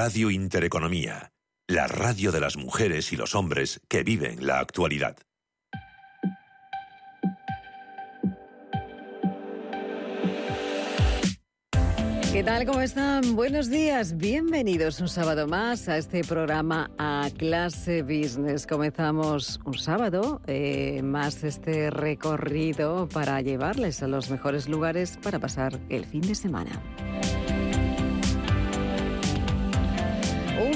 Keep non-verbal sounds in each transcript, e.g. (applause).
Radio Intereconomía, la radio de las mujeres y los hombres que viven la actualidad. ¿Qué tal? ¿Cómo están? Buenos días. Bienvenidos un sábado más a este programa A Clase Business. Comenzamos un sábado eh, más este recorrido para llevarles a los mejores lugares para pasar el fin de semana.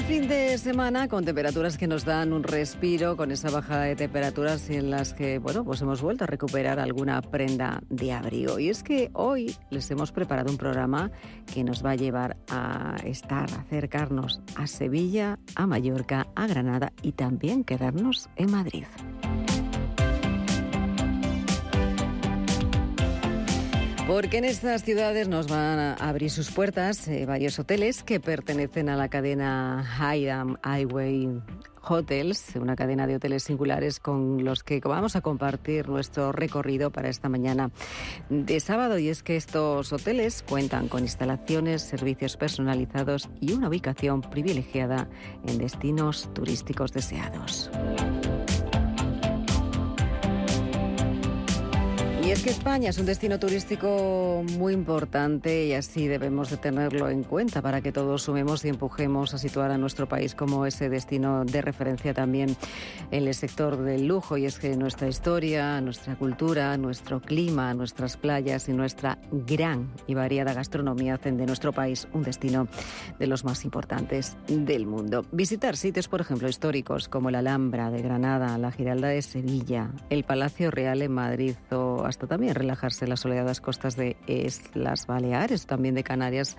Fin de semana con temperaturas que nos dan un respiro, con esa bajada de temperaturas en las que, bueno, pues hemos vuelto a recuperar alguna prenda de abrigo. Y es que hoy les hemos preparado un programa que nos va a llevar a estar, a acercarnos a Sevilla, a Mallorca, a Granada y también quedarnos en Madrid. Porque en estas ciudades nos van a abrir sus puertas eh, varios hoteles que pertenecen a la cadena Higham Highway Hotels, una cadena de hoteles singulares con los que vamos a compartir nuestro recorrido para esta mañana de sábado. Y es que estos hoteles cuentan con instalaciones, servicios personalizados y una ubicación privilegiada en destinos turísticos deseados. Y es que España es un destino turístico muy importante y así debemos de tenerlo en cuenta para que todos sumemos y empujemos a situar a nuestro país como ese destino de referencia también en el sector del lujo. Y es que nuestra historia, nuestra cultura, nuestro clima, nuestras playas y nuestra gran y variada gastronomía hacen de nuestro país un destino de los más importantes del mundo. Visitar sitios, por ejemplo, históricos como la Alhambra de Granada, la Giralda de Sevilla, el Palacio Real en Madrid o también relajarse las soleadas costas de las Baleares, también de Canarias,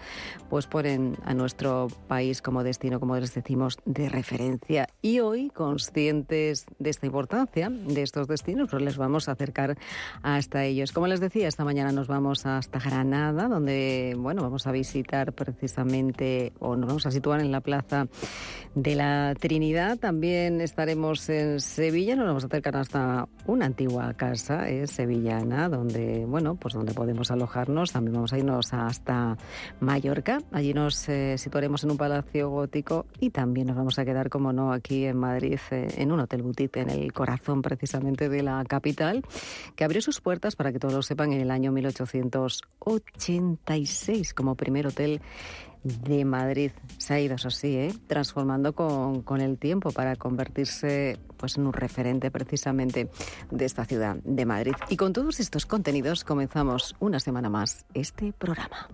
pues ponen a nuestro país como destino, como les decimos, de referencia. Y hoy, conscientes de esta importancia de estos destinos, pues les vamos a acercar hasta ellos. Como les decía, esta mañana nos vamos hasta Granada, donde, bueno, vamos a visitar precisamente, o nos vamos a situar en la plaza de la Trinidad. También estaremos en Sevilla, nos vamos a acercar hasta una antigua casa, ¿eh? Sevilla donde, bueno, pues donde podemos alojarnos. También vamos a irnos hasta Mallorca. Allí nos eh, situaremos en un palacio gótico y también nos vamos a quedar, como no, aquí en Madrid, eh, en un hotel boutique en el corazón precisamente de la capital, que abrió sus puertas, para que todos lo sepan, en el año 1886 como primer hotel de Madrid. Se ha ido, eso sí, ¿eh? transformando con, con, el tiempo para convertirse pues, en un referente precisamente de esta ciudad de Madrid. Y con todos estos contenidos comenzamos una semana más este programa.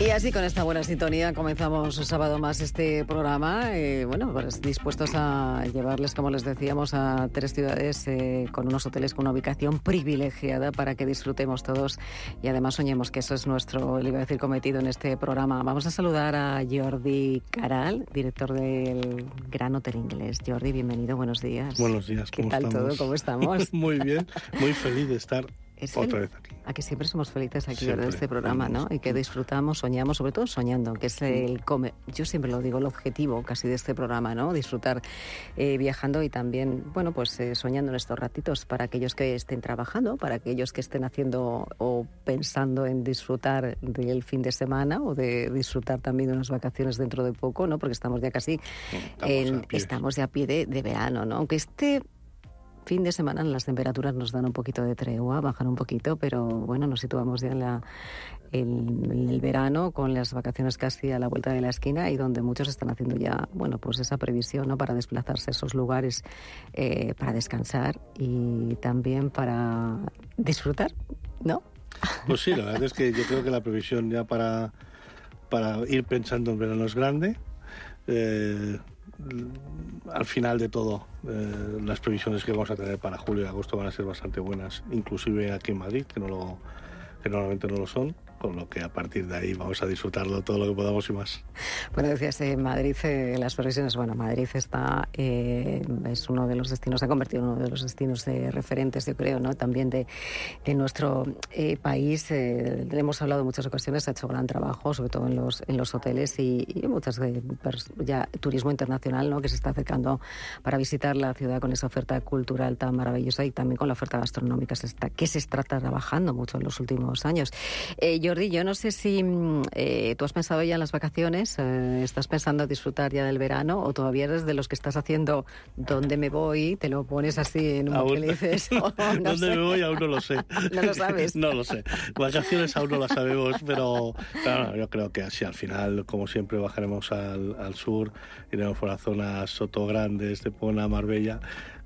Y así con esta buena sintonía comenzamos un sábado más este programa. Eh, bueno, pues dispuestos a llevarles, como les decíamos, a tres ciudades eh, con unos hoteles con una ubicación privilegiada para que disfrutemos todos y además soñemos que eso es nuestro, le iba a decir, cometido en este programa. Vamos a saludar a Jordi Caral, director del Gran Hotel Inglés. Jordi, bienvenido, buenos días. Buenos días, ¿qué tal todo? ¿Cómo estamos? (laughs) muy bien, muy feliz de estar otra vez aquí. A que siempre somos felices aquí en este programa, ¿no? Y que disfrutamos, soñamos, sobre todo soñando, que es el come. Yo siempre lo digo, el objetivo casi de este programa, ¿no? Disfrutar eh, viajando y también, bueno, pues eh, soñando en estos ratitos para aquellos que estén trabajando, para aquellos que estén haciendo o pensando en disfrutar del fin de semana o de disfrutar también de unas vacaciones dentro de poco, ¿no? Porque estamos ya casi, estamos, ya a pie de, de verano, ¿no? Aunque este fin de semana las temperaturas nos dan un poquito de tregua, bajan un poquito, pero bueno, nos situamos ya en, la, el verano con las vacaciones casi a la vuelta de la esquina y donde muchos están haciendo ya, bueno, pues esa previsión ¿no? para desplazarse a esos lugares eh, para descansar y también para disfrutar, ¿no? Pues sí, la verdad es que yo creo que la previsión ya para, para ir pensando en verano es grande. Eh, al final de todo, eh, las previsiones que vamos a tener para julio y agosto van a ser bastante buenas, inclusive aquí en Madrid, que, no lo, que normalmente no lo son, con lo que a partir de ahí vamos a disfrutarlo todo lo que podamos y más. Bueno, decías, en Madrid, eh, las previsiones, bueno, Madrid está, eh, es uno de los destinos, se ha convertido en uno de los destinos de referentes, yo creo, ¿no? También de, nuestro eh, país. Eh, hemos hablado en muchas ocasiones, ha hecho gran trabajo, sobre todo en los, en los hoteles y, y muchas ya turismo internacional, ¿no? Que se está acercando para visitar la ciudad con esa oferta cultural tan maravillosa y también con la oferta gastronómica se está, que se está trabajando mucho en los últimos años. Eh, Jordi, yo no sé si mm, eh, tú has pensado ya en las vacaciones, eh, estás pensando disfrutar ya del verano o todavía eres de los que estás haciendo dónde me voy, te lo pones así en un Aún- dices, oh, (laughs) no ¿Dónde sé. me voy? Aún no lo sé. (laughs) No lo sabes. (laughs) no lo sé. Vacaciones aún no las sabemos, pero claro, yo creo que así al final, como siempre, bajaremos al, al sur, iremos por las zonas Sotograndes, Estepona, Marbella,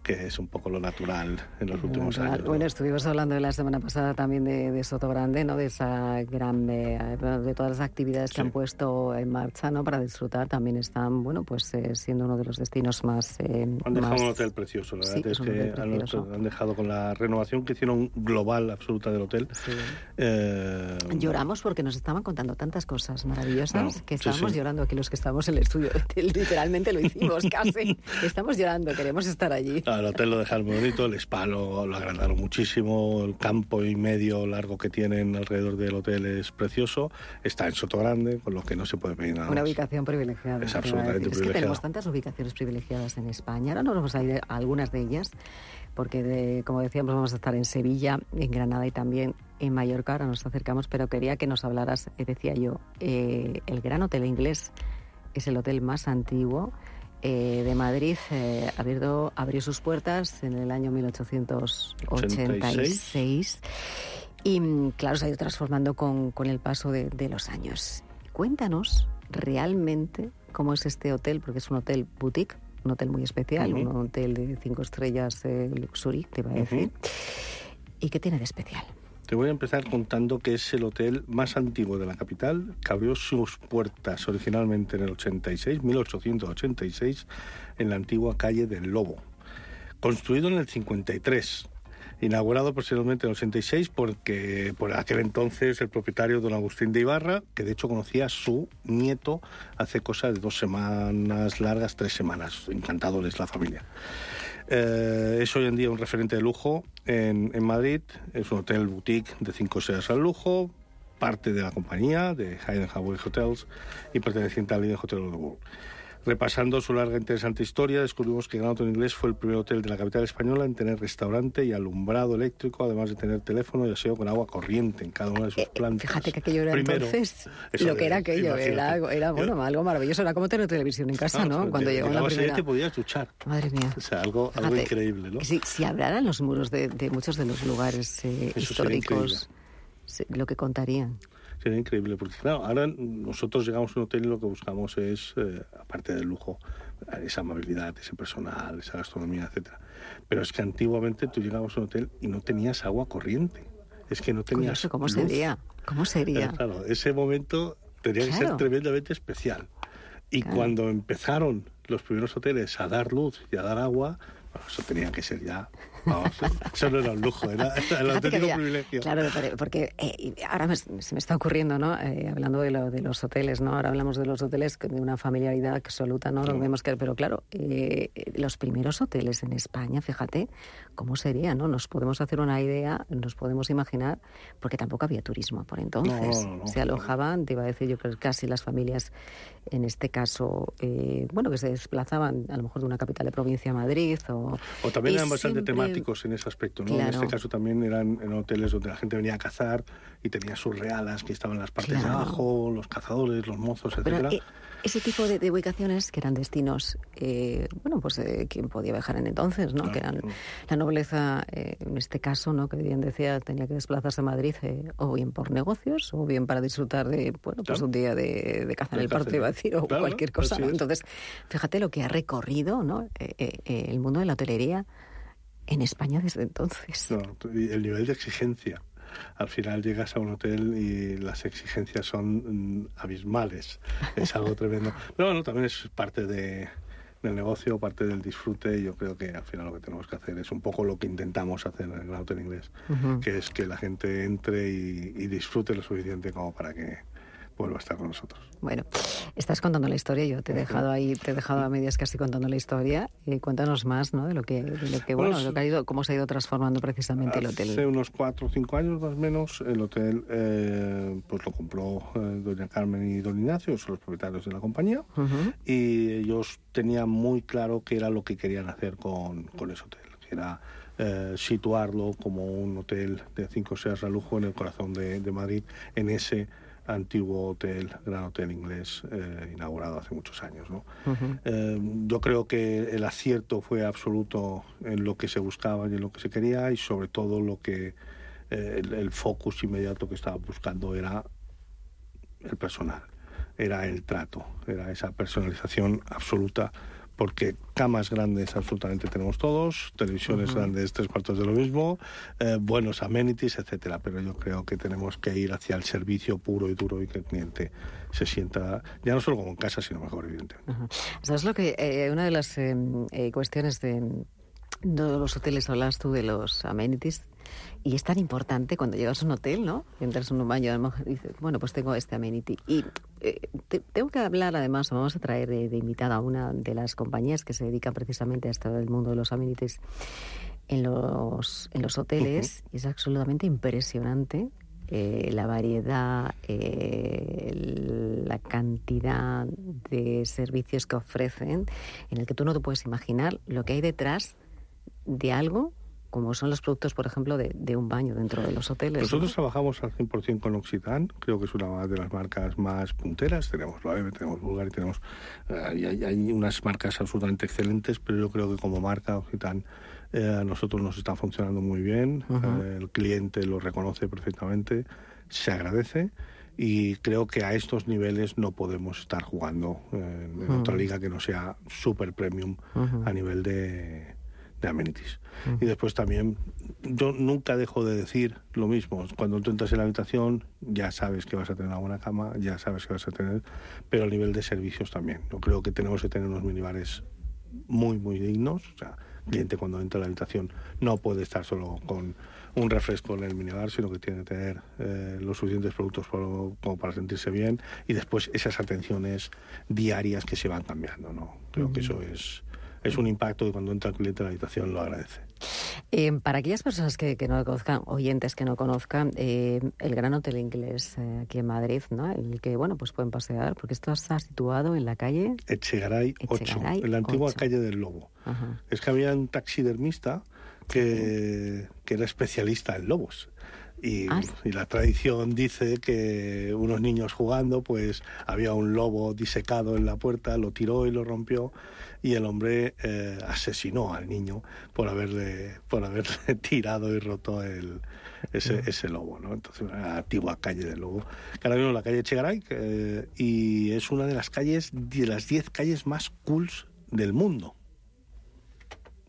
que es un poco lo natural en los últimos Natural. años. ¿no? Bueno, estuvimos hablando la semana pasada también de, de Soto Grande, ¿no? De esa gran, eh, de todas las actividades que Sí. han puesto en marcha, ¿no? Para disfrutar. También están, bueno, pues eh, siendo uno de los destinos más. eh, Han dejado más- un hotel precioso, la Sí, verdad es es que han, han dejado con la renovación que hicieron global absoluta del hotel. Sí. eh, Lloramos porque nos estaban contando tantas cosas maravillosas que sí, estábamos sí. llorando aquí los que estábamos en el estudio. Literalmente lo hicimos (laughs) casi. Estamos llorando, queremos estar allí. Ah, El hotel lo dejaron bonito, el spa lo, lo agrandaron muchísimo, el campo y medio largo que tienen alrededor del hotel es precioso, está en Soto Grande, con lo que no se puede pedir nada Una más. ubicación privilegiada. Es absolutamente decir. Es que privilegiada. tenemos tantas ubicaciones privilegiadas en España. Ahora nos vamos a ir a algunas de ellas, porque de- como decíamos vamos a estar en Sevilla, en Granada y también en Mallorca. Ahora nos acercamos, pero quería que nos hablaras, eh, decía yo, eh, el Gran Hotel Inglés es el hotel más antiguo. Eh, de Madrid eh, abrió sus puertas en el año 1886 y mm, claro se ha ido transformando con, con el paso de, de los años. Cuéntanos realmente cómo es este hotel, porque es un hotel boutique, un hotel muy especial, un hotel de cinco estrellas eh, luxury, te iba a decir. ¿Y qué tiene de especial? Te voy a empezar contando que es el hotel más antiguo de la capital, que abrió sus puertas originalmente en el 86, 1886, en la antigua calle del Lobo. Construido en el 53, inaugurado posteriormente en el 86 porque por aquel entonces el propietario don Agustín de Ibarra, que de hecho conocía a su nieto hace cosa de dos semanas largas, tres semanas, encantadores la familia. Eh, es hoy en día un referente de lujo en, Madrid. Es un hotel boutique de cinco estrellas al lujo, parte de la compañía de Hayden Hawaii Hotels y perteneciente al Leading Hotel of the World. Repasando su larga e interesante historia, descubrimos que Gran Hotel Inglés fue el primer hotel de la capital española en tener restaurante y alumbrado eléctrico, además de tener teléfono y aseo con agua corriente en cada una de sus Eh, plantas. Fíjate que aquello era Primero, entonces lo que era aquello, era, bueno, algo maravilloso, era como tener televisión en casa, Claro, ¿no? Cuando llegó la primera... te podías duchar. Madre mía. O sea, algo, algo Fíjate, increíble, ¿no? Si, si hablaran los muros de, de muchos de los lugares eh, históricos, lo que contarían. Sería increíble, porque claro, ahora nosotros llegamos a un hotel y lo que buscamos es, eh, aparte del lujo, esa amabilidad, ese personal, esa gastronomía, etcétera. Pero es que antiguamente tú llegabas a un hotel y no tenías agua corriente. Es que no tenías Curioso, ¿cómo luz. sería? ¿Cómo sería? Claro, ese momento tenía que ser tremendamente especial. Y Claro. cuando empezaron los primeros hoteles a dar luz y a dar agua, bueno, eso tenía que ser ya. Vamos, (laughs) eso no era un lujo, era, era el auténtico privilegio. Claro, porque- eh, ahora me- se me está ocurriendo, ¿no? Eh, hablando de, lo- de los hoteles, ¿no? Ahora hablamos de los hoteles de una familiaridad absoluta, ¿no? Lo No. vemos que, pero claro, eh, los primeros hoteles en España, fíjate cómo sería, ¿no? Nos podemos hacer una idea, nos podemos imaginar, porque tampoco había turismo por entonces. No, no, no. Se alojaban, te iba a decir yo creo que casi las familias, en este caso, eh, bueno, que se desplazaban a lo mejor de una capital de provincia a Madrid o... O también eran bastante siempre- en ese aspecto, ¿no? En este caso también eran en hoteles donde la gente venía a cazar y tenía sus realas que estaban en las partes Claro. de abajo, los cazadores, los mozos, Pero etcétera. eh, ese tipo de, de ubicaciones que eran destinos, eh, bueno, pues eh, quien podía viajar en entonces, ¿no? Claro, que eran la nobleza, eh, en este caso, ¿no? Que bien decía, tenía que desplazarse a Madrid eh, o bien por negocios o bien para disfrutar de, bueno, pues un día de, de caza en De el a decir, o cualquier cosa, ¿no? es. Entonces, fíjate lo que ha recorrido, ¿no? Eh, eh, eh, el mundo de la hotelería en España desde entonces. No, y el nivel de exigencia. Al final llegas a un hotel y las exigencias son mm, abismales. Es algo (laughs) tremendo. Pero bueno, también es parte de, del negocio, parte del disfrute. Yo creo que al final lo que tenemos que hacer es un poco lo que intentamos hacer en el Gran Hotel Inglés, que es que la gente entre y disfrute lo suficiente como para que vuelva a estar con nosotros. Bueno, estás contando la historia, yo te he dejado ahí, te he dejado a medias casi contando la historia. y cuéntanos más, ¿no? De lo que, de lo que bueno, lo que ha ido, cómo se ha ido transformando precisamente el hotel. Hace unos cuatro o cinco años más o menos, el hotel eh, pues lo compró eh, doña Carmen y don Ignacio, son los propietarios de la compañía, y ellos tenían muy claro qué era lo que querían hacer con, con ese hotel, que era eh, situarlo como un hotel de cinco estrellas a lujo en el corazón de, de Madrid, en ese antiguo hotel, gran hotel inglés, eh, inaugurado hace muchos años. ¿no? Eh, yo creo que el acierto fue absoluto en lo que se buscaba y en lo que se quería y sobre todo lo que eh, el, focus inmediato que estaba buscando era el personal, era el trato, era esa personalización absoluta porque camas grandes absolutamente tenemos todos, televisiones grandes tres cuartos de lo mismo, eh, buenos amenities, etcétera. Pero yo creo que tenemos que ir hacia el servicio puro y duro y que el cliente se sienta ya no solo como en casa, sino mejor, evidentemente. ¿Sabes lo que eh, una de las eh, cuestiones de, de los hoteles hablas tú de los amenities? Y es tan importante cuando llegas a un hotel, ¿no? Entras en un baño y dices, bueno, pues tengo este amenity. Y eh, tengo que hablar, además, vamos a traer de, invitada a una de las compañías que se dedican precisamente a esto del mundo de los amenities en los, en los hoteles. Es absolutamente impresionante eh, la variedad, eh, la cantidad de servicios que ofrecen, en el que tú no te puedes imaginar lo que hay detrás de algo como son los productos, por ejemplo, de, un baño dentro de los hoteles. Nosotros trabajamos al 100% con Occitan, creo que es una de las marcas más punteras. Tenemos Loewe, tenemos Bulgari, tenemos. Eh, hay, unas marcas absolutamente excelentes, pero yo creo que como marca Occitan eh, a nosotros nos está funcionando muy bien. Eh, el cliente lo reconoce perfectamente, se agradece y creo que a estos niveles no podemos estar jugando en, otra liga que no sea super premium a nivel de de amenities. Y después también, yo nunca dejo de decir lo mismo. Cuando tú entras en la habitación, ya sabes que vas a tener una buena cama, ya sabes que vas a tener, pero a nivel de servicios también. Yo creo que tenemos que tener unos minibares muy, muy dignos. O sea, el cliente cuando entra a la habitación no puede estar solo con un refresco en el minibar, sino que tiene que tener eh, los suficientes productos como para sentirse bien y después esas atenciones diarias que se van cambiando. ¿no? Creo que eso es es un impacto que cuando entra el cliente a la habitación lo agradece. Eh, para aquellas personas que, no lo conozcan, oyentes que no conozcan, eh, el Gran Hotel Inglés eh, aquí en Madrid, ¿no? el que bueno pues pueden pasear, porque esto está situado en la calle Echegaray, 8, en la antigua calle del Lobo. Es que había un taxidermista que, que era especialista en lobos. Ah, y, la tradición dice que unos niños jugando, pues había un lobo disecado en la puerta, lo tiró y lo rompió, y el hombre eh, asesinó al niño por haberle, por haberle (laughs) tirado y roto el, ese, ese lobo, ¿no? Entonces, una antigua calle del lobo. Que ahora mismo la calle Chegaray, y es una de las calles, de las 10 calles más cools del mundo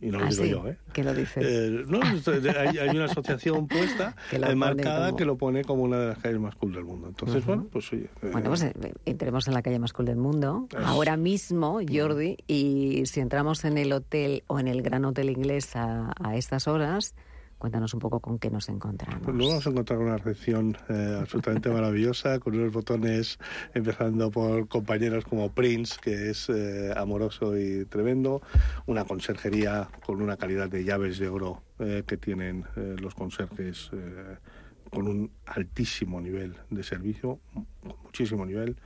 y no lo ah, digo yo, ¿eh? ¿Qué lo dice? Eh, no, (laughs) hay, una asociación puesta, (laughs) marcada, que lo pone como una de las calles más cool del mundo. Entonces, bueno, pues oye. Eh, bueno, pues eh, entremos en la calle más cool del mundo, ahora mismo, Jordi, y si entramos en el hotel o en el gran hotel inglés a, a estas horas, Cuéntanos un poco con qué nos encontramos. Pues nos vamos a encontrar una recepción eh, absolutamente (laughs) maravillosa, con unos botones empezando por compañeros como Prince, que es eh, amoroso y tremendo, una conserjería con una calidad de llaves de oro eh, que tienen los conserjes con un altísimo nivel de servicio, muchísimo nivel,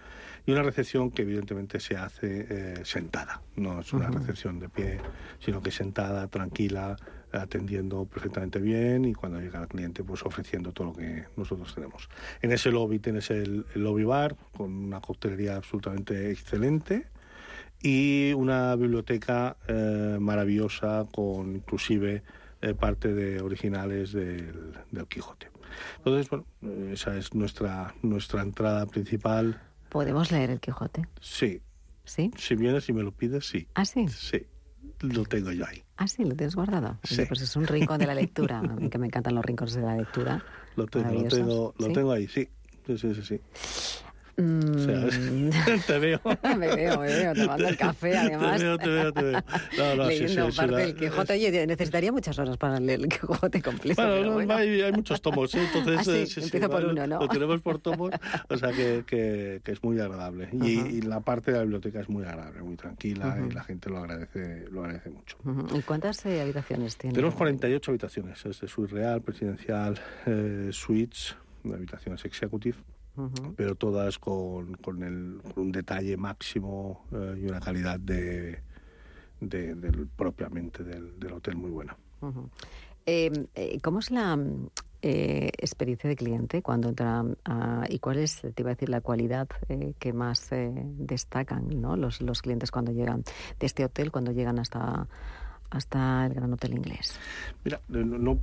y una recepción que evidentemente se hace sentada, no es una recepción de pie, sino que sentada, tranquila, atendiendo perfectamente bien y cuando llega el cliente pues ofreciendo todo lo que nosotros tenemos. En ese lobby tienes el, lobby bar con una coctelería absolutamente excelente y una biblioteca eh, maravillosa con inclusive eh, parte de originales del, del, Quijote. Entonces, bueno, esa es nuestra, nuestra entrada principal. ¿Podemos leer el Quijote? Sí. ¿Sí? Si vienes y me lo pides, sí. ¿Ah, sí? Sí lo tengo yo ahí. Ah, sí, lo tienes guardado. Sí. pues es un rincón de la lectura. A mí que me encantan los rincones de la lectura. (laughs) Lo tengo, lo tengo, lo tengo ahí, sí. Sí, sí, sí. Mm. (laughs) te veo. (laughs) me veo, me veo, tomando el café, además. Te veo, te veo, te veo. No, no, Leyendo sí, sí, parte Quijote. Oye, necesitaría muchas horas para leer el Quijote completo. Bueno, bueno. Hay, hay, muchos tomos, ¿eh? entonces ah, eh, empiezo por lo, uno, ¿no? Lo tenemos (laughs) por tomos, o sea que, que, que es muy agradable. Y, uh -huh. y, la parte de la biblioteca es muy agradable, muy tranquila uh -huh. y la gente lo agradece, lo agradece mucho. Uh -huh. ¿Y cuántas eh, habitaciones tiene? Tenemos 48 habitaciones, es de suite real, presidencial, eh, suites, habitaciones executive. Uh -huh. pero todas con, con, el, con, un detalle máximo eh, y una calidad de, de, del, propiamente del, del, hotel muy buena. Uh -huh. eh, eh, ¿Cómo es la eh, experiencia de cliente cuando entra a, y cuál es, te iba a decir, la cualidad eh, que más eh, destacan ¿no? los, los clientes cuando llegan de este hotel, cuando llegan hasta, hasta el Gran Hotel Inglés? Mira, no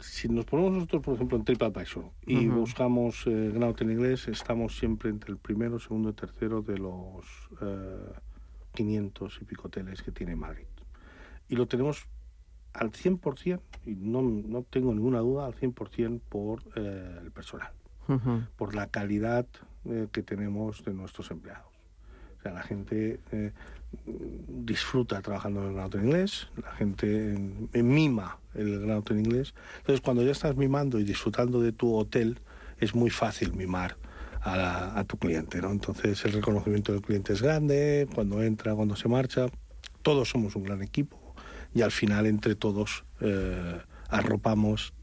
si nos ponemos nosotros, por ejemplo, en TripAdvisor y uh -huh. buscamos eh, Gran Hotel Inglés, estamos siempre entre el primero, segundo y tercero de los eh, 500 y pico hoteles que tiene Madrid. Y lo tenemos al 100%, y no, no tengo ninguna duda, al 100% por eh, el personal, uh -huh. por la calidad eh, que tenemos de nuestros empleados. O sea, la gente eh, disfruta trabajando en el Gran Hotel Inglés, la gente en, en mima el Gran Hotel Inglés. Entonces, cuando ya estás mimando y disfrutando de tu hotel, es muy fácil mimar a, la, tu cliente, ¿no? Entonces, el reconocimiento del cliente es grande, cuando entra, cuando se marcha. Todos somos un gran equipo y al final, entre todos, eh, arropamos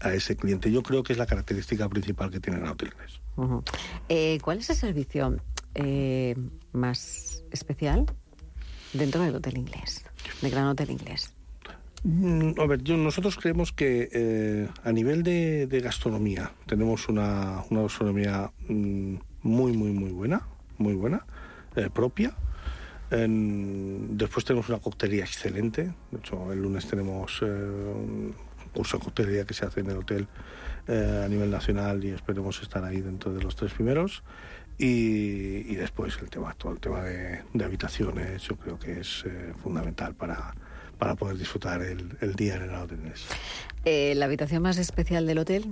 a ese cliente. Yo creo que es la característica principal que tiene el Gran Hotel Inglés. Eh, ¿Cuál es el servicio eh, más especial dentro del Hotel Inglés, del Gran Hotel Inglés? Mm, a ver, yo, nosotros creemos que eh, a nivel de, gastronomía tenemos una, una gastronomía mm, muy, muy, muy buena, muy buena, eh, propia. Después tenemos una coctelería excelente. De hecho, el lunes tenemos eh, un curso de coctelería que se hace en el hotel eh, a nivel nacional y esperemos estar ahí dentro de los tres primeros. Y, y después el tema, todo el tema de, habitaciones, yo creo que es eh, fundamental para, para poder disfrutar el, el día en el hotel. Eh, ¿La habitación más especial del hotel?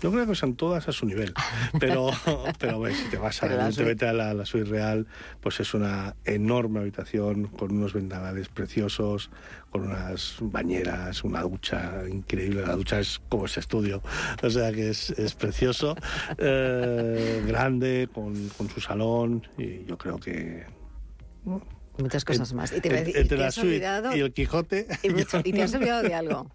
Yo creo que son todas a su nivel, (laughs) pero, pero bueno, si te vas a, evidentemente a la, la suite real, pues es una enorme habitación con unos ventanales preciosos, con unas bañeras, una ducha increíble. La ducha es como ese estudio, o sea que es, es precioso, eh, grande, con, con, su salón, y yo creo que. ¿no? Muchas cosas en, más. Y te, en, y entre te la has suite olvidado, y el Quijote. y, mucho, (laughs) y te has olvidado de algo,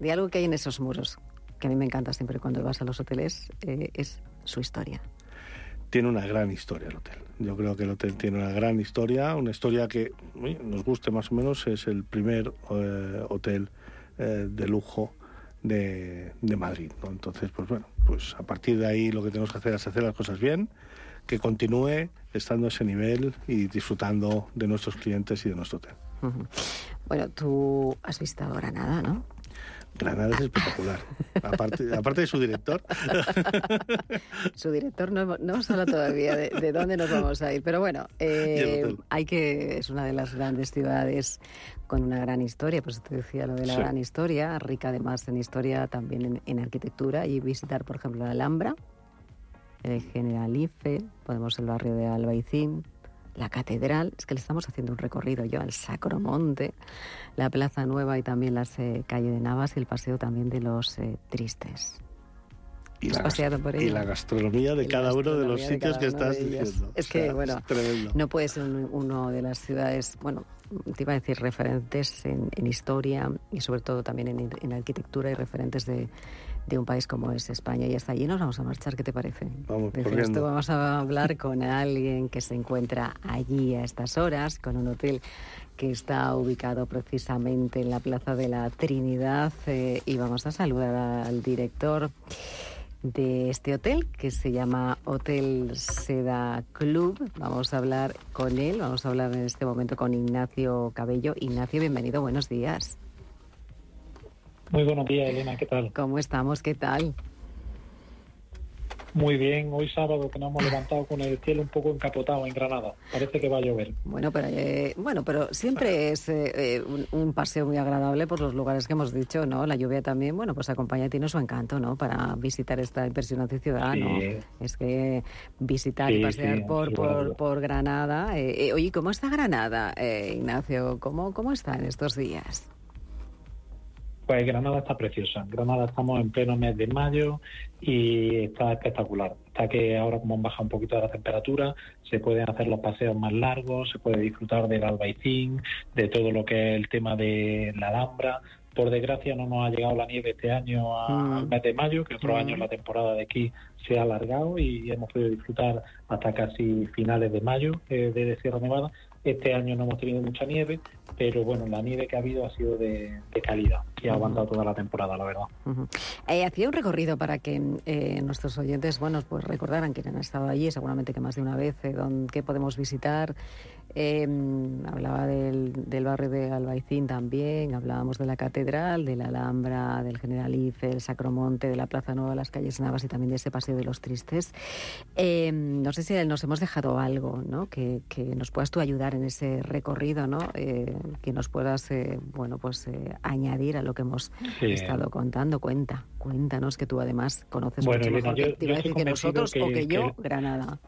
de algo que hay en esos muros que a mí me encanta siempre cuando vas a los hoteles, eh, es su historia. Tiene una gran historia el hotel. Yo creo que el hotel tiene una gran historia, una historia que nos guste más o menos. Es el primer eh, hotel eh, de lujo de, de Madrid. ¿no? Entonces, pues bueno, pues a partir de ahí lo que tenemos que hacer es hacer las cosas bien, que continúe estando a ese nivel y disfrutando de nuestros clientes y de nuestro hotel. Uh -huh. Bueno, tú has visto Granada, ¿no? Granada es espectacular. (laughs) aparte, aparte de su director. (laughs) su director no, no hablado todavía de, de, dónde nos vamos a ir. Pero bueno, eh, hay que. Es una de las grandes ciudades con una gran historia. Pues te decía lo de la sí. gran historia, rica además en historia, también en, en, arquitectura. Y visitar, por ejemplo, la Alhambra, el Generalife, podemos el barrio de Albaicín, la catedral, es que le estamos haciendo un recorrido yo al Sacromonte, la Plaza Nueva y también las eh, calle de Navas y el paseo también de los eh, Tristes. Y la, por y la, gastronomía de cada uno de los sitios que estás diciendo. Es que, o sea, bueno, es no puede ser un, uno de las ciudades, bueno, te iba a decir referentes en, en historia y sobre todo también en, en arquitectura y referentes de, de un país como es España. Y hasta allí nos vamos a marchar, ¿qué te parece? Vamos, Desde esto vamos a hablar con alguien que se encuentra allí a estas horas, con un hotel que está ubicado precisamente en la Plaza de la Trinidad eh, y vamos a saludar al director de este hotel que se llama Hotel Seda Club. Vamos a hablar con él, vamos a hablar en este momento con Ignacio Cabello. Ignacio, bienvenido, buenos días. Muy buenos días, Elena, ¿qué tal? ¿Cómo estamos? ¿Qué tal? Muy bien, hoy sábado que nos hemos levantado con el cielo un poco encapotado en Granada. Parece que va a llover. Bueno, pero eh, bueno, pero siempre es eh, un, paseo muy agradable por los lugares que hemos dicho, ¿no? La lluvia también, bueno, pues acompaña y tiene su encanto, ¿no? Para visitar esta impresionante ciudad, ¿no? Es que visitar y pasear por, por, por, Granada. Eh, oye, ¿cómo está Granada, Ignacio? ¿Cómo, ¿Cómo está en estos días? Pues Granada está preciosa. Granada estamos en pleno mes de mayo y está espectacular. Está que ahora como baja un poquito la temperatura, se pueden hacer los paseos más largos, se puede disfrutar del albaicín, de todo lo que es el tema de la Alhambra. Por desgracia no nos ha llegado la nieve este año al mm. mes de mayo, que otro año mm. la temporada de aquí se ha alargado y hemos podido disfrutar hasta casi finales de mayo eh, de Sierra Nevada. Este año no hemos tenido mucha nieve, pero bueno, la nieve que ha habido ha sido de, calidad y ha aguantado toda la temporada, la verdad. Eh, hacía un recorrido para que eh, nuestros oyentes, bueno, pues recordaran que han estado allí, seguramente que más de una vez, eh, qué podemos visitar. Em, hablaba del, barrio de Albaicín también, hablábamos de la catedral, de la Alhambra, del Generalife, el Sacromonte, de la Plaza Nueva, las calles Navas y también de ese paseo de los tristes. Em, no sé si nos hemos dejado algo, ¿no? Que, nos puedas tú ayudar en ese recorrido, ¿no? que nos puedas, eh, bueno, pues eh, añadir a lo que hemos estado contando. Cuenta, cuéntanos que tú además conoces mucho mejor que, que nosotros o que yo, Granada.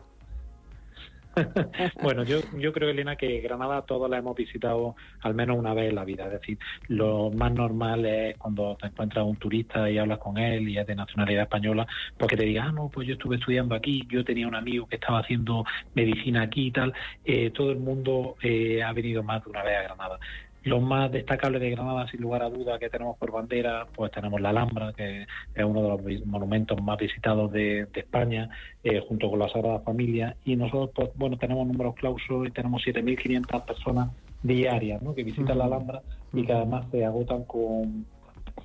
(laughs) bueno, yo, yo creo, Elena, que Granada todos la hemos visitado al menos una vez en la vida. Es decir, lo más normal es cuando te encuentras un turista y hablas con él y es de nacionalidad española, porque te diga, ah, no, pues yo estuve estudiando aquí, yo tenía un amigo que estaba haciendo medicina aquí y tal. Eh, todo el mundo eh, ha venido más de una vez a Granada. Lo más destacable de Granada, sin lugar a duda, que tenemos por bandera, pues tenemos la Alhambra, que es uno de los monumentos más visitados de, España, eh, junto con la Sagrada Familia. Y nosotros, pues, bueno, tenemos números clausos y tenemos 7.500 personas diarias ¿no? que visitan la Alhambra y que además se agotan con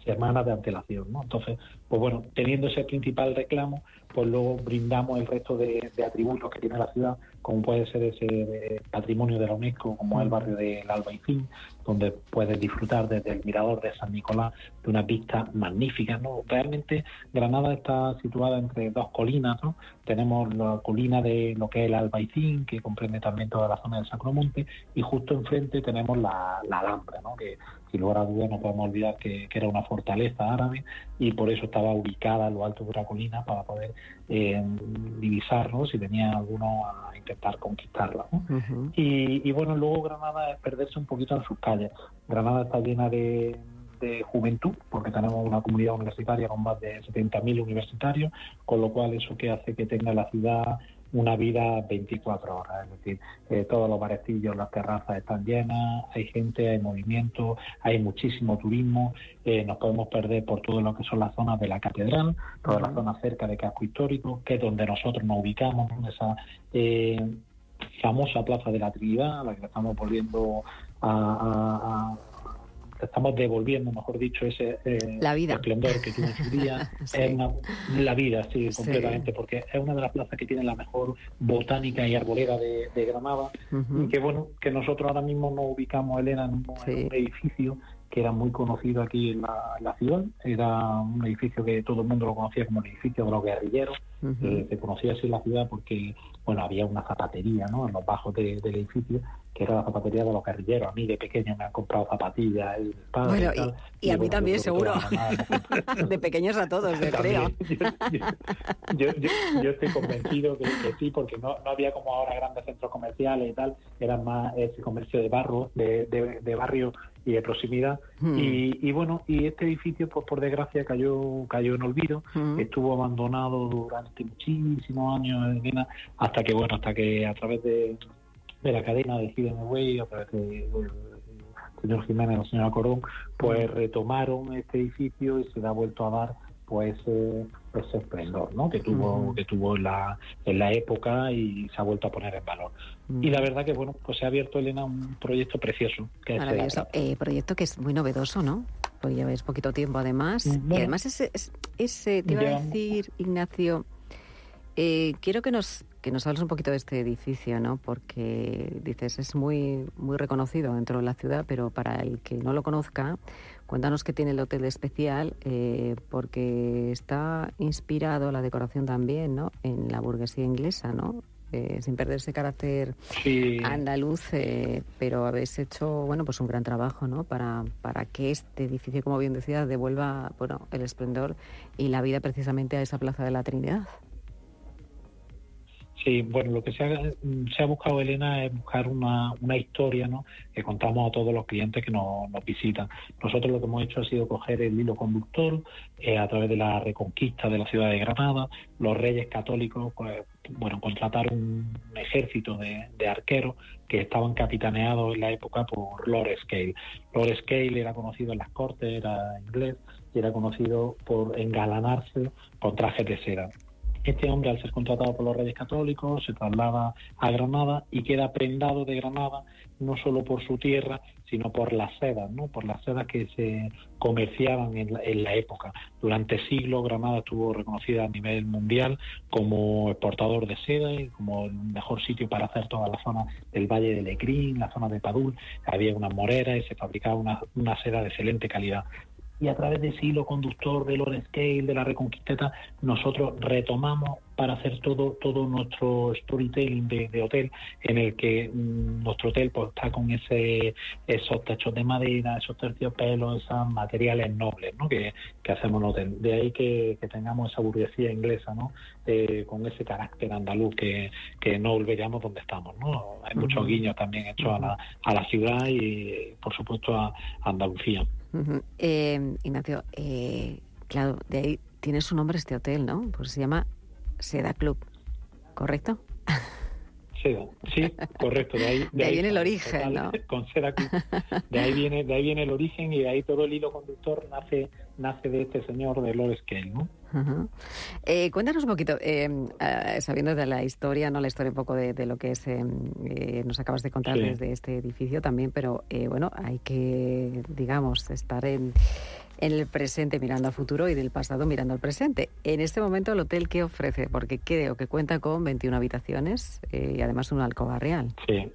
semanas de antelación. ¿no? Entonces, pues bueno, teniendo ese principal reclamo, pues luego brindamos el resto de, atributos que tiene la ciudad, como puede ser ese eh, patrimonio de la UNESCO, como es el barrio del Albaicín, donde puedes disfrutar desde el mirador de San Nicolás de una vista magnífica. ¿no? Realmente Granada está situada entre dos colinas. ¿no? Tenemos la colina de lo que es el Albaicín, que comprende también toda la zona del Sacromonte, y justo enfrente tenemos la, Alhambra, ¿no? que sin lugar a dudas no podemos olvidar que, era una fortaleza árabe y por eso estaba ubicada en lo alto de una colina para poder eh, divisarnos si venía alguno a intentar conquistarla. y, bueno, luego Granada es perderse un poquito en sus calles. Granada está llena de, juventud, porque tenemos una comunidad universitaria con más de 70.000 universitarios, con lo cual eso que hace que tenga la ciudad una vida 24 horas, es decir, eh, todos los barecillos, las terrazas están llenas, hay gente, hay movimiento, hay muchísimo turismo, eh, nos podemos perder por todo lo que son las zonas de la catedral, toda la zona cerca de casco histórico, que es donde nosotros nos ubicamos, esa eh, famosa Plaza de la Trinidad, a la que estamos volviendo a estamos devolviendo, mejor dicho, ese eh, la vida. esplendor que tiene su día. (laughs) es la vida, sí, completamente, porque es una de las plazas que tiene la mejor botánica y arbolera de, Granada. Y que bueno, que nosotros ahora mismo nos ubicamos, Elena, en un, edificio que era muy conocido aquí en la, ciudad. Era un edificio que todo el mundo lo conocía como el edificio de los guerrilleros. Eh, se conocía así en la ciudad porque bueno había una zapatería ¿no? en los bajos del edificio que era la zapatería de los guerrilleros. A mí de pequeño me han comprado zapatillas. Y, bueno, y, a mí también, seguro. (laughs) de pequeños a todos, yo creo. (laughs) Yo, estoy convencido que, sí, porque no, no, había como ahora grandes centros comerciales y tal, era más ese comercio de barro, de, de, barrio y de proximidad. Hmm. Y, bueno, y este edificio, pues por desgracia, cayó cayó en olvido, hmm. estuvo abandonado durante muchísimos años, hasta que, bueno, hasta que a través de de la cadena de Hidden a través del señor Jiménez y el señor Corón, pues retomaron este edificio y se le ha vuelto a dar pues ese esplendor ¿no? que tuvo que tuvo en la, en la época y se ha vuelto a poner en valor. Y la verdad que bueno, pues se ha abierto Elena un proyecto precioso. Que Maravilloso. Eh, proyecto que es muy novedoso, ¿no? Porque lleváis poquito tiempo además. y además ese, ese, te iba a decir, Ignacio, eh, quiero que nos que nos hables un poquito de este edificio, ¿no? Porque dices, es muy, muy reconocido dentro de la ciudad, pero para el que no lo conozca, cuéntanos qué tiene el hotel especial, eh, porque está inspirado la decoración también, ¿no? En la burguesía inglesa, ¿no? Eh, sin perder ese carácter andaluz, eh, pero habéis hecho bueno pues un gran trabajo ¿no? para, para que este edificio, como bien decía, devuelva bueno el esplendor y la vida precisamente a esa plaza de la Trinidad. Sí, bueno, lo que se ha, buscado, Elena, es buscar una, historia ¿no? que contamos a todos los clientes que nos, visitan. Nosotros lo que hemos hecho ha sido coger el hilo conductor eh, a través de la reconquista de la ciudad de Granada. Los reyes católicos, pues, bueno, contrataron un ejército de, de arqueros que estaban capitaneados en la época por Lord Scale. Lord Scale era conocido en las cortes, era inglés y era conocido por engalanarse con trajes de seda. Este hombre, al ser contratado por los reyes católicos, se traslada a Granada y queda prendado de Granada no solo por su tierra, sino por las sedas, ¿no? por las sedas que se comerciaban en la, época. Durante siglos Granada estuvo reconocida a nivel mundial como exportador de seda y como el mejor sitio para hacer toda la zona del Valle de Lecrín, la zona de Padul. Había una morera y se fabricaba una, una seda de excelente calidad y a través de ese conductor del Lord Scale, de la Reconquisteta, nosotros retomamos para hacer todo todo nuestro storytelling de, hotel, en el que mm, nuestro hotel pues, está con ese esos techos de madera, esos terciopelos, esos materiales nobles ¿no? que, hacemos en hotel. De ahí que, tengamos esa burguesía inglesa, ¿no? Eh, con ese carácter andaluz que, que no olvidamos donde estamos. ¿no? Hay muchos guiños también hechos a, la, a la ciudad y, por supuesto, a Andalucía. Eh, Ignacio, eh, claro, de ahí tiene su nombre este hotel, ¿no? Pues se llama Seda Club, ¿correcto? Seda, sí, correcto. De ahí, (laughs) viene el origen, ¿no? (laughs) Con Seda Club. De ahí viene, de ahí viene el origen y de ahí todo el hilo conductor nace, nace de este señor de Lord Scale, ¿no? Eh, cuéntanos un poquito, eh, sabiendo de la historia, no la historia un poco de, lo que es, em, eh, nos acabas de contar desde este edificio también, pero bueno, hay que, digamos, estar en, en el presente mirando al futuro y del pasado mirando al presente. En este momento, ¿el hotel qué ofrece? Porque creo que cuenta con 21 habitaciones y además una alcoba real. Sí.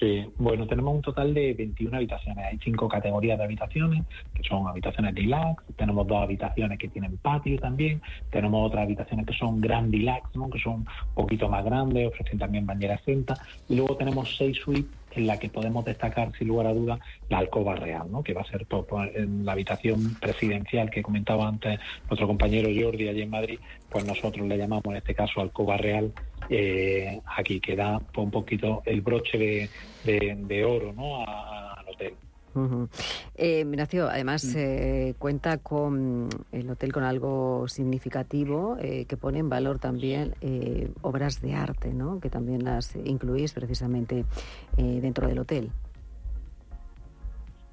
Sí, bueno, tenemos un total de 21 habitaciones. Hay cinco categorías de habitaciones, que son habitaciones deluxe, tenemos dos habitaciones que tienen patio también, tenemos otras habitaciones que son grand deluxe, ¿no? que son un poquito más grandes, ofrecen también bañeras cinta, y luego tenemos seis suites en la que podemos destacar, sin lugar a duda, la alcoba real, ¿no? que va a ser en la habitación presidencial que comentaba antes nuestro compañero Jordi allí en Madrid, pues nosotros le llamamos en este caso alcoba real, eh, aquí que da un poquito el broche de, oro ¿no? al hotel. Eh, además mm. eh, cuenta con el hotel con algo significativo eh, que pone en valor también eh, obras de arte, ¿no? que también las incluís precisamente dentro del hotel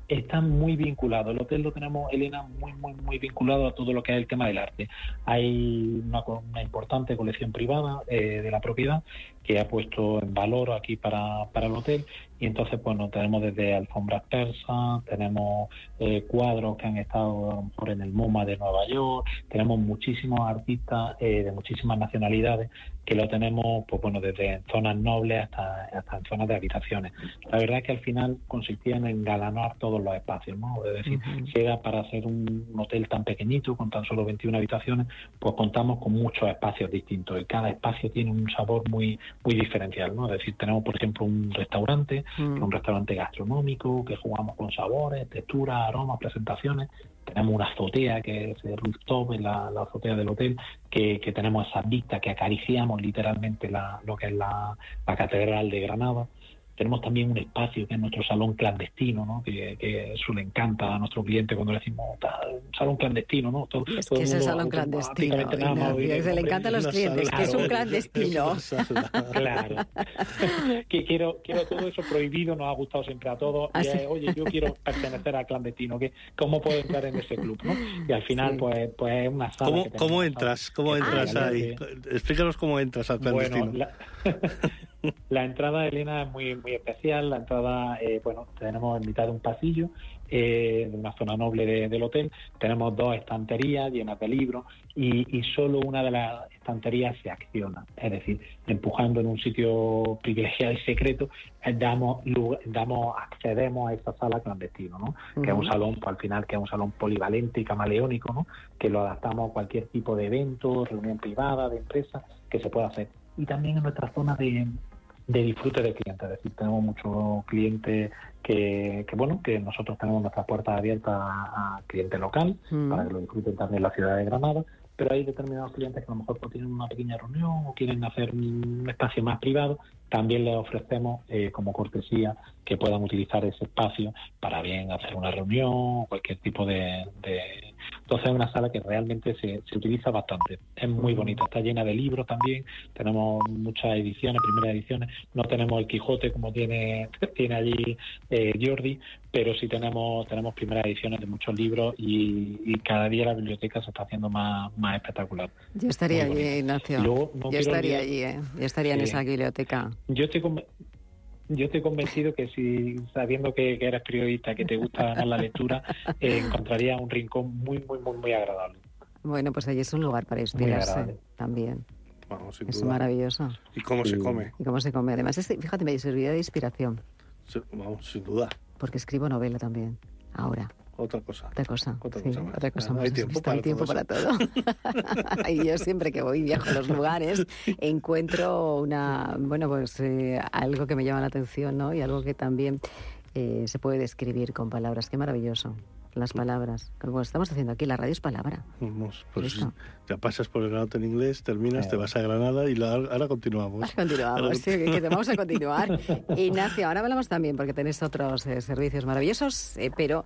está muy vinculado. El hotel lo tenemos, Elena, muy, muy, muy vinculado a todo lo que es el tema del arte. Hay una, importante colección privada de la propiedad que ha puesto en valor aquí para, para el hotel y entonces bueno tenemos desde alfombras persas tenemos eh, cuadros que han estado por en el MoMA de Nueva York tenemos muchísimos artistas eh, de muchísimas nacionalidades que lo tenemos pues bueno desde zonas nobles hasta, hasta en zonas de habitaciones la verdad es que al final consistía en engalanar todos los espacios ¿no? es decir si era para hacer un hotel tan pequeñito con tan solo 21 habitaciones pues contamos con muchos espacios distintos y cada espacio tiene un sabor muy muy diferencial ¿no? es decir tenemos por ejemplo un restaurante Mm. un restaurante gastronómico, que jugamos con sabores, texturas, aromas, presentaciones. Tenemos una azotea que es el rooftop, en la, azotea del hotel, que, tenemos esa vista que acariciamos literalmente lo que es la, la Catedral de Granada. Tenemos también un espacio que es nuestro salón clandestino, ¿no? que, que eso le encanta a nuestro cliente cuando le decimos salón clandestino. ¿no? Todo, es que ese salón clandestino. le encanta a los clientes, que es un clandestino. (laughs) claro. (laughs) que quiero, quiero todo eso prohibido, nos ha gustado siempre a todos. Ah, y, Oye, yo quiero (laughs) pertenecer al clandestino, que ¿cómo puedo entrar en ese club? ¿no? Y al final, pues, pues es una sala. ¿Cómo, ¿cómo entras? ¿Cómo entras ahí? Explícanos cómo entras al clandestino. Bueno, La (laughs) entrada, Elena, es muy, muy especial. La entrada, eh, bueno, tenemos en mitad de un pasillo, eh, de una zona noble del hotel. Tenemos dos estanterías llenas de libros y, y, solo una de las estanterías se acciona. Es decir, empujando en un sitio privilegiado y secreto, eh, damos, damos accedemos a esa sala clandestina, ¿no? Que es un salón, pues, al final, que es un salón polivalente y camaleónico, ¿no? Que lo adaptamos a cualquier tipo de evento, reunión privada, de empresa, que se pueda hacer. Y también en nuestra zona de, de disfrute de clientes. Es decir, tenemos muchos clientes que, que, bueno, que nosotros tenemos nuestras puertas abiertas a, cliente local mm. para que lo disfruten también la ciudad de Granada, pero hay determinados clientes que a lo mejor pues, tienen una pequeña reunión o quieren hacer un espacio más privado, también les ofrecemos eh, como cortesía que puedan utilizar ese espacio para bien hacer una reunión o cualquier tipo de, entonces es una sala que realmente se, se, utiliza bastante. Es muy bonita, está llena de libros también, tenemos muchas ediciones, primeras ediciones, no tenemos el Quijote como tiene, (laughs) tiene allí eh, Jordi, pero sí tenemos, tenemos primeras ediciones de muchos libros y, cada día la biblioteca se está haciendo más, más espectacular. Yo estaría allí, Ignacio. Yo estaría allí, ¿eh? yo estaría en esa biblioteca. Yo estoy yo estoy convencido que si sabiendo que, eres periodista, que te gusta la lectura, (laughs) eh, encontraría un rincón muy, muy, muy, muy agradable. Bueno, pues allí es un lugar para inspirarse también. es maravilloso. ¿Y cómo se come? ¿Y cómo se come? Además, fíjate, me serviría de inspiración. vamos, sin duda. Porque escribo novela también, ahora otra cosa. Otra cosa. Otra cosa, otra cosa Hay tiempo, para, tiempo para todo. (laughs) (laughs) y yo siempre que voy viajo a los lugares encuentro una, bueno, pues eh, algo que me llama la atención, ¿no? Y algo que también eh, se puede describir con palabras. Qué maravilloso las palabras. Como estamos haciendo aquí, la radio es palabra. Vamos, pues ya pasas por el Granada en inglés, terminas, te vas a Granada y ahora continuamos. Ahora continuamos, sí, que, vamos a continuar. (laughs) Ignacio, ahora hablamos también, porque tenéis otros eh, servicios maravillosos, eh, pero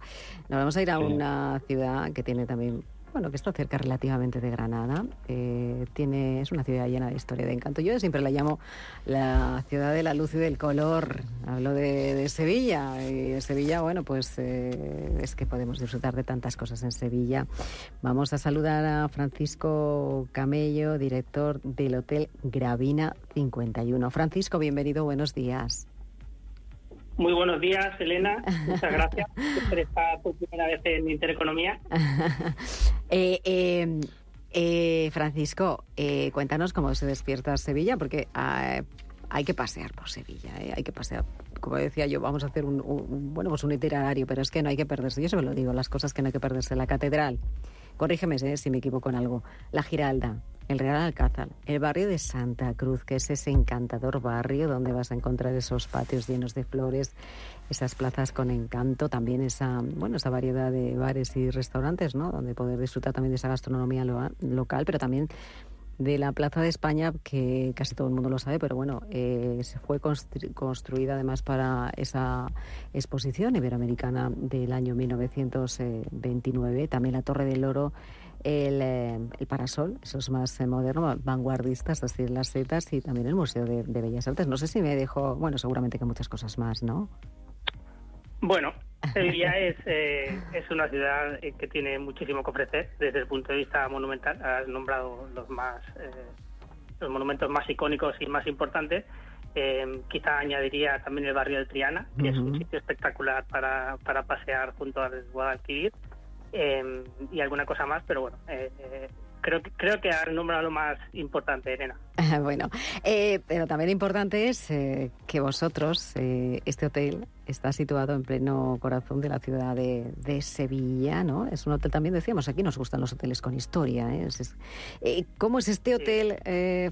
nos vamos a ir a una ciudad que tiene también bueno, que está cerca relativamente de Granada. Eh, tiene, es una ciudad llena de historia, de encanto. Yo siempre la llamo la ciudad de la luz y del color. Hablo de, Sevilla. Y en Sevilla, bueno, pues eh, es que podemos disfrutar de tantas cosas en Sevilla. Vamos a saludar a Francisco Camello, director del Hotel Gravina 51. Francisco, bienvenido, buenos días. Muy buenos días, Elena. (laughs) Muchas gracias por estar por primera vez en Intereconomía. (laughs) Eh, eh, eh, Francisco, cuéntanos cómo se despierta Sevilla, porque ah, hay que pasear por Sevilla, hay que pasear. Como decía yo, vamos a hacer un, bueno, pues un itinerario, pero es que no hay que perderse. Yo se lo digo, las cosas que no hay que perderse. La catedral, corrígeme si me equivoco en algo. La Giralda, el Real Alcázar, el barrio de Santa Cruz, que es ese encantador barrio donde vas a encontrar esos patios llenos de flores, esas plazas con encanto, también esa, bueno, esa variedad de bares y restaurantes, ¿no? Donde poder disfrutar también de esa gastronomía local, pero también de la Plaza de España, que casi todo el mundo lo sabe, pero bueno, eh, se fue construida además para esa exposición iberoamericana del año 1929. También la Torre del Oro el, eh, el Parasol, esos más eh, modernos, vanguardistas, así las setas, y también el Museo de, Bellas Artes. No sé si me dejo, bueno, seguramente que muchas cosas más, ¿no? Bueno, (laughs) Sevilla es, eh, es una ciudad que tiene muchísimo que ofrecer desde el punto de vista monumental. Has nombrado los más los monumentos más icónicos y más importantes. quizá añadiría también el barrio de Triana, que es un sitio espectacular para, para pasear junto al Guadalquivir. Em, y alguna cosa más, pero bueno, eh, eh, creo, creo que has nombrado lo más importante, Elena. (laughs) bueno, eh, pero también importante es que vosotros, este hotel, está situado en pleno corazón de la ciudad de, Sevilla, ¿no? Es un hotel también, decíamos, aquí nos gustan los hoteles con historia. ¿Cómo es este hotel,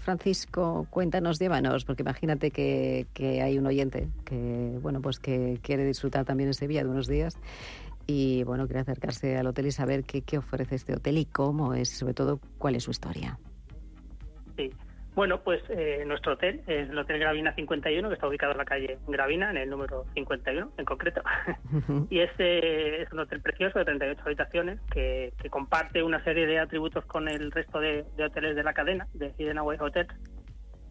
Francisco? Cuéntanos, llévanos, porque imagínate que, que hay un oyente que, bueno, pues que quiere disfrutar también en Sevilla de unos días y bueno, quiere acercarse al hotel y saber qué, qué ofrece este hotel y cómo es, sobre todo cuál es su historia. Sí, bueno, pues eh, nuestro hotel es el Hotel Gravina 51, que está ubicado en la calle Gravina, en el número 51 en concreto. (laughs) y este es un hotel precioso de 38 habitaciones que, comparte una serie de atributos con el resto de, hoteles de la cadena, de Hidden Away Hotels.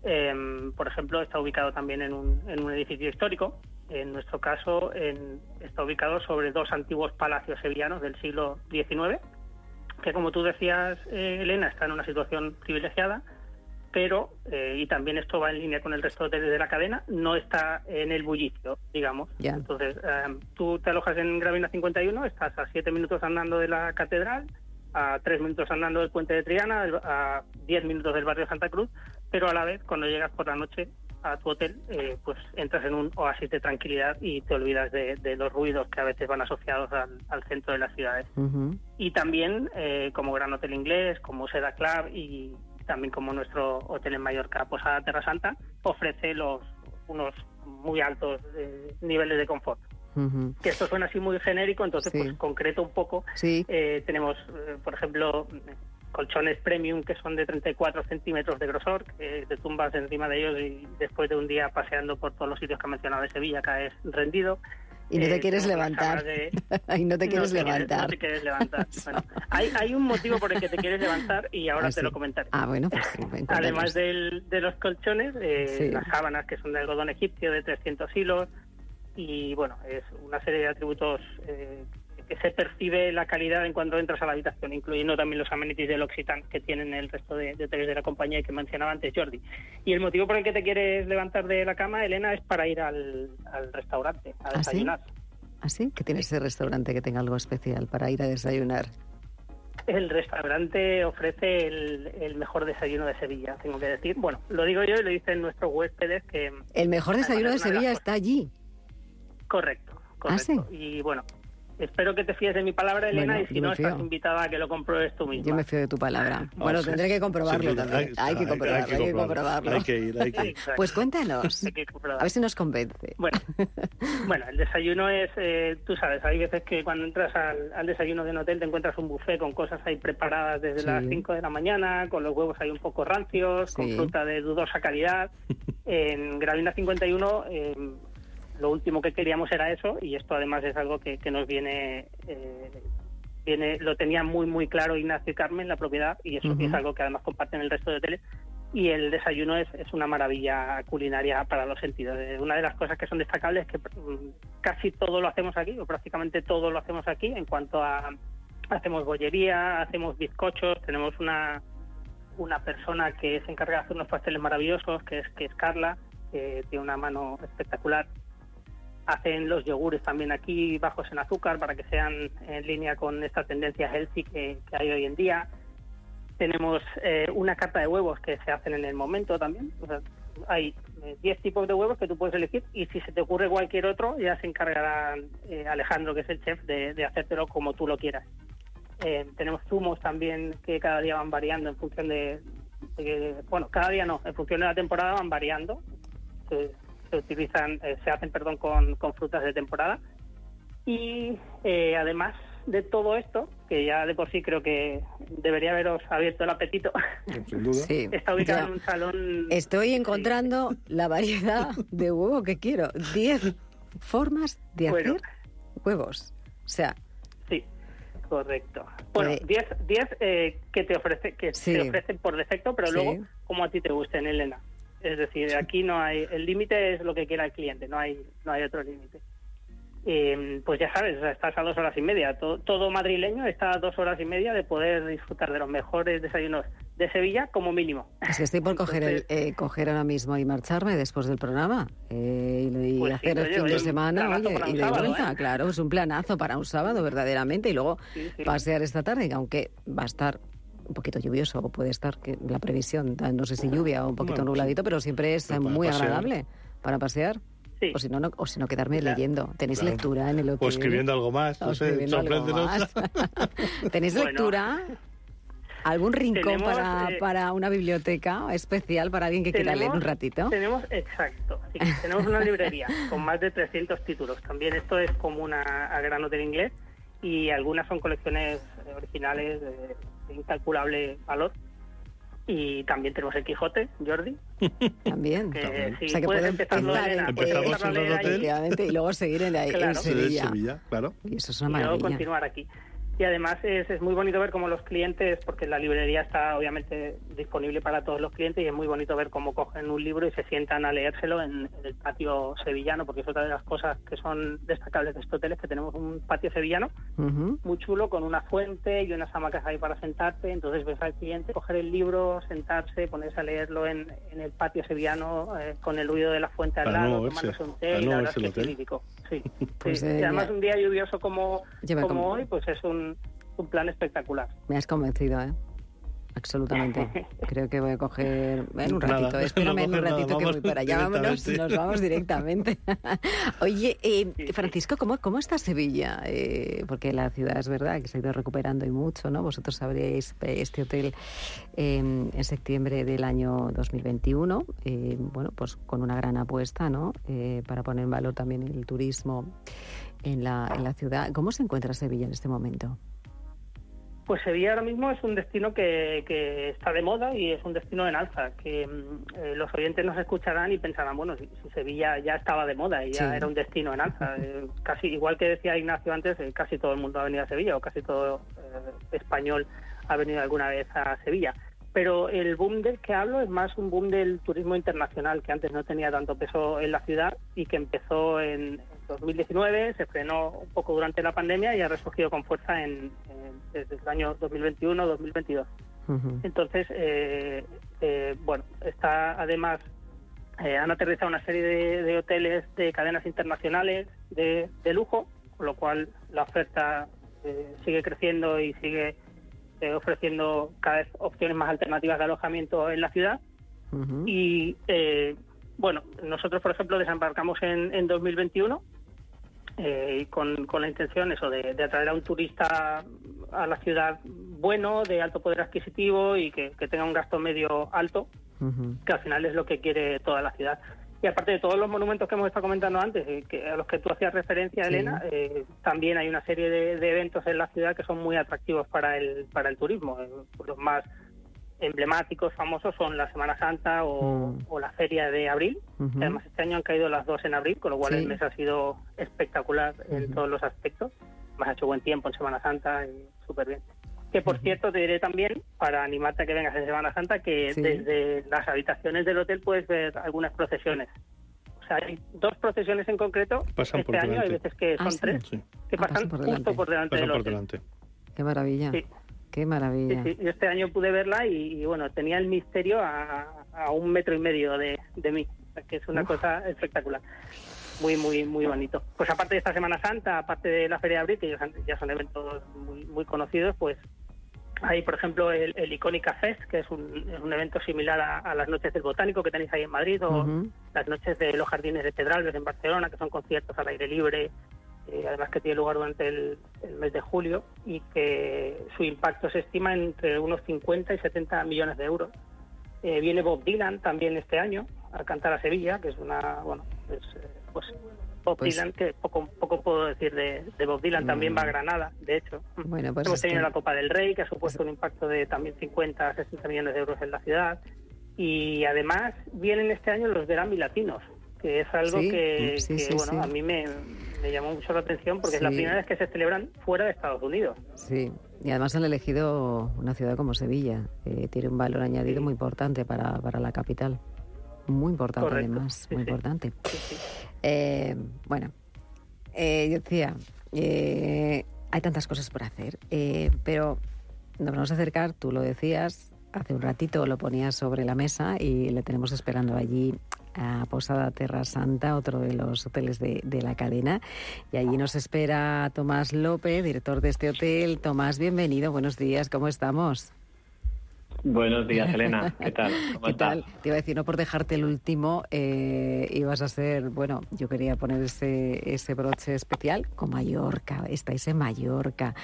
Em, por ejemplo, está ubicado también en un, en un edificio histórico en nuestro caso, está ubicado sobre dos antiguos palacios sevillanos del siglo XIX, que como tú decías, eh, Elena, está en una situación privilegiada pero, eh, y también esto va en línea con el resto de la cadena, no está en el bullicio, digamos. Entonces, eh, tú te alojas en Gravina 51, estás a siete minutos andando de la catedral, a tres minutos andando del puente de Triana, a diez minutos del barrio Santa Cruz, pero a la vez, cuando llegas por la noche a tu hotel, eh, pues entras en un oasis de tranquilidad y te olvidas de, los ruidos que a veces van asociados al, centro de las ciudades. Y también, eh, como Gran Hotel Inglés, como Seda Club y también como nuestro hotel en Mallorca, Posada Terra Santa, ofrece los unos muy altos eh, niveles de confort. Que esto suena así muy genérico, entonces pues concreto un poco. tenemos, por ejemplo, colchones premium que son de 34 centímetros de grosor, que te tumbas encima de ellos y después de un día paseando por todos los sitios que ha mencionado de Sevilla caes rendido. Y no te eh, quieres levantar. y no te quieres levantar. no te quieres levantar. Bueno, hay, hay, un motivo por el que te quieres levantar y ahora ah, te lo comentaré. Ah, bueno, pues (laughs) Además del, de los colchones, eh, las sábanas que son de algodón egipcio de 300 hilos y bueno, es una serie de atributos eh, que se percibe la calidad en cuanto entras a la habitación, incluyendo también los amenities del Occitan que tienen el resto de, hoteles de la compañía que mencionaba antes Jordi. Y el motivo por el que te quieres levantar de la cama, Elena, es para ir al, restaurante a ¿Ah, desayunar. ¿Ah, sí? ¿Qué tiene ese restaurante que tenga algo especial para ir a desayunar? El restaurante ofrece el, mejor desayuno de Sevilla, tengo que decir. Bueno, lo digo yo y lo dicen nuestros huéspedes que... El mejor desayuno de Sevilla está allí. Correcto, correcto. ¿Ah, y bueno, Espero que te fíes de mi palabra, Elena, y si no, estás invitada a que lo compruebes tú misma. Yo me fío de tu palabra. Bueno, tendré que comprobarlo también. Hay, que comprobarlo, hay que comprobarlo. Hay que ir, hay que ir. (laughs) Pues cuéntanos. a ver si nos convence. Bueno, (laughs) bueno el desayuno es, eh, tú sabes, hay veces que cuando entras al, desayuno de un hotel te encuentras un buffet con cosas ahí preparadas desde las 5 de la mañana, con los huevos ahí un poco rancios, con fruta de dudosa calidad. (laughs) En Gravina 51... Eh, lo último que queríamos era eso y esto además es algo que, nos viene, eh, viene, lo tenía muy muy claro Ignacio y Carmen, la propiedad, y eso es algo que además comparten el resto de hoteles. Y el desayuno es, es una maravilla culinaria para los sentidos. Eh, una de las cosas que son destacables es que mm, casi todo lo hacemos aquí, o prácticamente todo lo hacemos aquí, en cuanto a hacemos bollería, hacemos bizcochos, tenemos una, una persona que se encarga de hacer unos pasteles maravillosos, que es, que es Carla, que tiene una mano espectacular hacen los yogures también aquí bajos en azúcar para que sean en línea con esta tendencia healthy que, hay hoy en día. Tenemos eh, una carta de huevos que se hacen en el momento también. hay 10 eh, tipos de huevos que tú puedes elegir y si se te ocurre cualquier otro ya se encargará eh, Alejandro, que es el chef, de, hacértelo como tú lo quieras. tenemos zumos también que cada día van variando en función de, bueno, cada día no, en función de la temporada van variando se utilizan, eh, se hacen, perdón, con, frutas de temporada. Y eh, además de todo esto, que ya de por sí creo que debería haberos abierto el apetito, está ubicado en un salón. Estoy encontrando la variedad de huevo que quiero. Diez formas de hacer huevos. O sea. Sí, correcto. Bueno, pues diez, diez eh, que te ofrece, que te ofrecen por defecto, pero luego como a ti te gusten, Elena. Es decir, aquí no hay, el límite es lo que quiera el cliente, no hay, no hay otro límite. pues ya sabes, estás a dos horas y media. Todo, madrileño está a dos horas y media de poder disfrutar de los mejores desayunos de Sevilla como mínimo. Es que estoy por coger, el, eh, coger ahora mismo y marcharme después del programa eh, y, pues hacer el fin de semana y de vuelta. ¿eh? Claro, es un planazo para un sábado verdaderamente y luego pasear esta tarde, aunque va a estar un poquito lluvioso, o puede estar que la previsión, no sé si lluvia o un poquito nubladito, pero siempre es muy agradable para pasear. O si no, o si no quedarme leyendo. ¿Tenéis lectura en el hotel? O escribiendo algo más, no sé, (laughs) ¿Tenéis lectura? ¿Algún rincón para, eh, para, una biblioteca especial para alguien que quiera leer un ratito? Tenemos, exacto, tenemos una librería (laughs) con más de 300 títulos. También esto es común a, Grano del Inglés y algunas son colecciones originales de, incalculable valor. Y también tenemos el Quijote, Jordi. (laughs) También. Que, o sea, que puedes empezar, (laughs) y luego seguir en, la, Sevilla. claro. Y eso es una maravilla. Y luego continuar aquí. Y además es, es, muy bonito ver cómo los clientes, porque la librería está obviamente disponible para todos los clientes y es muy bonito ver cómo cogen un libro y se sientan a leérselo en, el patio sevillano, porque es otra de las cosas que son destacables de este hotel, es que tenemos un patio sevillano muy chulo con una fuente y unas hamacas ahí para sentarte, entonces ves al cliente coger el libro, sentarse, ponerse a leerlo en, el patio sevillano eh, con el ruido de la fuente al lado, tomándose un té, y la verdad es que Sí, (laughs) pues, eh, y además un día lluvioso como, como hoy, pues es un un, plan espectacular. Me has convencido, ¿eh? Absolutamente. (laughs) Creo que voy a coger en un ratito. (laughs) Espérame en un ratito que voy para allá. Vámonos, nos vamos directamente. (laughs) Oye, eh, Francisco, ¿cómo, ¿cómo está Sevilla? Eh, porque la ciudad es verdad que se ha ido recuperando y mucho, ¿no? Vosotros abriréis este hotel em, en septiembre del año 2021, eh, bueno, pues con una gran apuesta, ¿no? para poner en valor también el turismo en la, en la ciudad. ¿Cómo se encuentra Sevilla en este momento? Pues Sevilla ahora mismo es un destino que, que está de moda y es un destino en alza, que mm, eh, los oyentes nos escucharán y pensarán, bueno, si, Sevilla ya estaba de moda y ya era un destino en alza. (laughs) Eh, casi igual que decía Ignacio antes, eh, casi todo el mundo ha venido a Sevilla o casi todo español ha venido alguna vez a Sevilla. Pero el boom del que hablo es más un boom del turismo internacional, que antes no tenía tanto peso en la ciudad y que empezó en, 2019, se frenó un poco durante la pandemia y ha resurgido con fuerza en, desde el año 2021-2022. Entonces, eh, eh, bueno, está además, eh, han aterrizado una serie de, hoteles de cadenas internacionales de, lujo, con lo cual la oferta sigue creciendo y sigue ofreciendo cada vez opciones más alternativas de alojamiento en la ciudad. Y bueno, nosotros, por ejemplo, desembarcamos en, en 2021 eh, con, con, la intención eso de, atraer a un turista a la ciudad bueno, de alto poder adquisitivo y que, tenga un gasto medio alto, que al final es lo que quiere toda la ciudad. Y aparte de todos los monumentos que hemos estado comentando antes, eh, que a los que tú hacías referencia, Elena, eh, también hay una serie de, de, eventos en la ciudad que son muy atractivos para el, para el turismo. los más emblemáticos, famosos, son la Semana Santa o, mm. la Feria de Abril. Además, este año han caído las dos en abril, con lo cual el mes ha sido espectacular en todos los aspectos. Más ha hecho buen tiempo en Semana Santa y súper bien. Que por cierto, te diré también, para animarte a que vengas en Semana Santa, que desde las habitaciones del hotel puedes ver algunas procesiones. O sea, hay dos procesiones en concreto este año, hay veces que son ah, tres, que ah, pasan, justo por delante del hotel. Qué maravilla. Qué maravilla. Sí, Yo este año pude verla y, bueno, tenía el misterio a, un metro y medio de, mí, que es una cosa espectacular. Muy, muy, muy bonito. Pues aparte de esta Semana Santa, aparte de la Feria de Abril, que ya son eventos muy, muy conocidos, pues hay, por ejemplo, el, el Icónica Fest, que es un, evento similar a, las Noches del Botánico que tenéis ahí en Madrid, o las Noches de los Jardines de Pedralbes en Barcelona, que son conciertos al aire libre, eh, además que tiene lugar durante el, mes de julio y que su impacto se estima entre unos 50 y 70 millones de euros. Eh, viene Bob Dylan también este año a cantar a Sevilla, que es una, bueno, eh, pues Bob pues Dylan, que poco, poco puedo decir de, Bob Dylan, también va a mm. Granada, de hecho. Bueno, pues Hemos tenido la Copa del Rey, que ha supuesto un impacto de también 50 60 millones de euros en la ciudad. Y además vienen este año los Grammy Latinos, que es algo que, bueno, a mí me, me llamó mucho la atención porque es la primera vez que se celebran fuera de Estados Unidos. Sí, y además han elegido una ciudad como Sevilla, que tiene un valor añadido muy importante para, para la capital. Muy importante además, muy importante. Eh, bueno, eh, yo decía, eh, hay tantas cosas por hacer, pero nos vamos a acercar, tú lo decías, hace un ratito lo ponías sobre la mesa y le tenemos esperando allí a Posada Terra Santa, otro de los hoteles de, de, la cadena. Y allí nos espera Tomás López, director de este hotel. Tomás, bienvenido, buenos días, ¿cómo estamos? Buenos días, Elena. ¿Qué tal? (laughs) ¿Cómo ¿Qué tal? Te iba a decir, no por dejarte el último, eh, ibas a ser, bueno, yo quería poner ese, ese broche especial con Mallorca, estáis en Mallorca.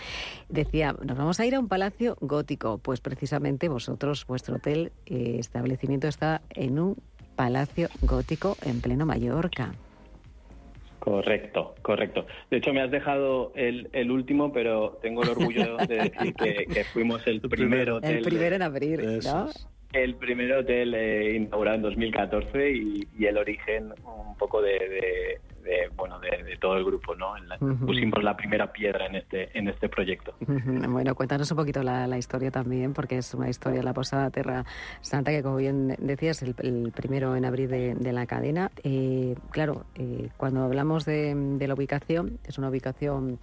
Decía, nos vamos a ir a un palacio gótico, pues precisamente vosotros, vuestro hotel, eh, establecimiento está en un palacio gótico en pleno Mallorca. Correcto, correcto. De hecho, me has dejado el, el último, pero tengo el orgullo de decir que, fuimos el primer hotel. El primero en abrir, ¿no? El primer hotel eh, inaugurado en 2014 y, y, el origen un poco de, bueno de, todo el grupo, ¿no? Pusimos la primera piedra en este en este proyecto. Bueno, cuéntanos un poquito la, historia también, porque es una historia la Posada Terra Santa que, como bien decías, el, el primero en abrir de, la cadena. Eh, claro, eh, cuando hablamos de, la ubicación, es una ubicación.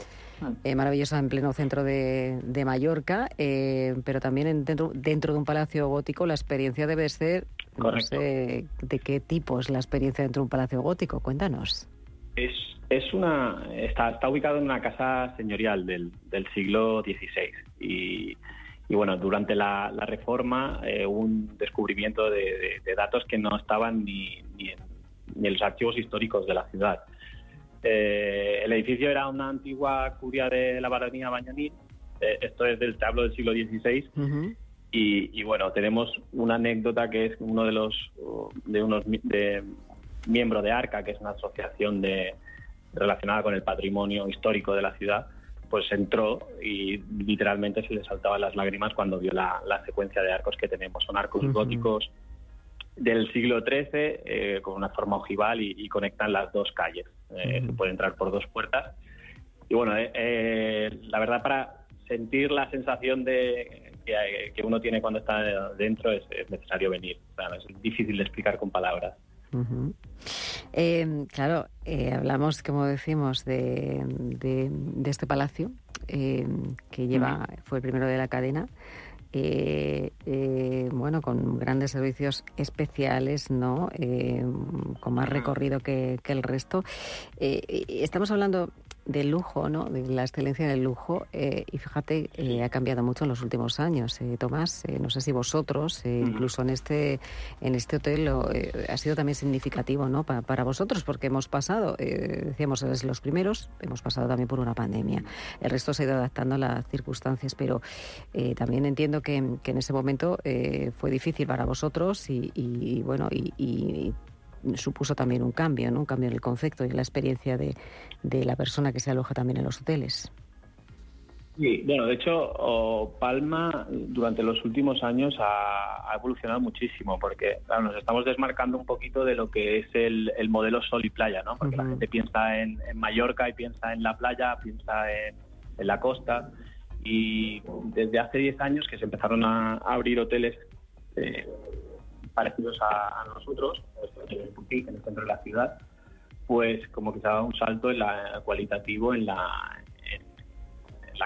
Eh, maravillosa en pleno centro de, Mallorca, pero también dentro, dentro de un palacio gótico la experiencia debe ser, no sé de qué tipo es la experiencia dentro de un palacio gótico. Cuéntanos. Es, es una está, está ubicado en una casa señorial del, del siglo XVI y, y bueno, durante la, reforma eh, un descubrimiento de, datos que no estaban ni, ni, en, los archivos históricos de la ciudad. Eh, el edificio era una antigua curia de la baronía Bañanil, eh, esto es del tablo del siglo XVI, y, bueno, tenemos una anécdota que es uno de los de unos de miembro de ARCA, que es una asociación de, relacionada con el patrimonio histórico de la ciudad, pues entró y literalmente se le saltaban las lágrimas cuando vio la, secuencia de arcos que tenemos. Son arcos góticos del siglo XIII eh, con una forma ojival y, conectan las dos calles. Eh, se puede entrar por dos puertas. Y bueno, eh, la verdad para sentir la sensación de que, uno tiene cuando está dentro es, necesario venir. es difícil de explicar con palabras. Em, claro, eh, hablamos, como decimos, de, este palacio em, que lleva, fue el primero de la cadena. Eh, eh, bueno, con grandes servicios especiales, ¿no? Em, con más recorrido que, que el resto. estamos hablando del lujo, ¿no? de la excelencia del lujo. Eh, y fíjate, eh, ha cambiado mucho en los últimos años. Eh, Tomás, no sé si vosotros, incluso en este, en este hotel, ha sido también significativo ¿no? para vosotros, porque hemos pasado, decíamos, desde los primeros, hemos pasado también por una pandemia. El resto se ha ido adaptando a las circunstancias, pero también entiendo que, en ese momento fue difícil para vosotros y, bueno, y supuso también un cambio, ¿no? un cambio en el concepto y en la experiencia de, de la persona que se aloja también en los hoteles. Sí, bueno, de hecho, Palma durante los últimos años ha, evolucionado muchísimo porque nos estamos desmarcando un poquito de lo que es el, modelo sol y playa, ¿no? Porque la gente piensa en, Mallorca y piensa en la playa, piensa en, la costa y desde hace 10 años que se empezaron a, abrir hoteles eh, parecidos a, nosotros, en el centro de la ciudad, pues como que un salto en la cualitativo en la,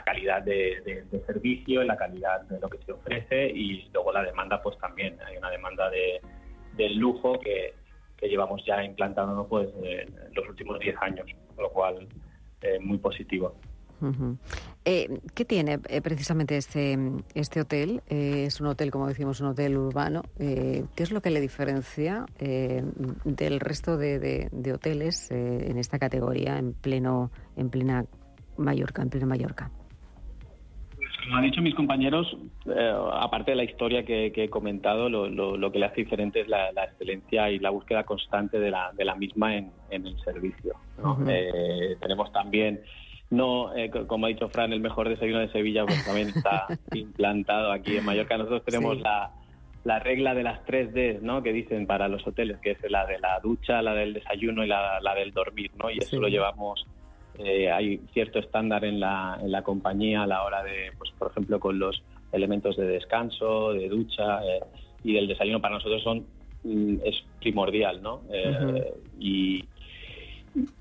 calidad de, servicio, en la calidad de lo que se ofrece y luego la demanda pues también. Hay una demanda de, del lujo que, que llevamos ya implantando pues, en los últimos 10 años, lo cual es muy positivo. Eh, ¿Qué tiene eh, precisamente este, este hotel? Eh, es un hotel, como decimos, un hotel urbano. ¿Qué es lo que le diferencia del resto de, hoteles en esta categoría en pleno en plena Mallorca, en plena Mallorca? Como han dicho mis compañeros, aparte de la historia que, he comentado, lo, que le hace diferente es la, excelencia y la búsqueda constante de la, de la misma en, el servicio. tenemos también no, eh, como ha dicho Fran, el mejor desayuno de Sevilla pues también está (laughs) implantado aquí en Mallorca. Nosotros tenemos la, la, regla de las tres D, ¿no? Que dicen para los hoteles, que es la de la ducha, la del desayuno y la, la del dormir, ¿no? Y eso lo llevamos. Eh, hay cierto estándar en la, en la compañía a la hora de, pues por ejemplo, con los elementos de descanso, de ducha eh, y del desayuno para nosotros son mm, es primordial, ¿no? Y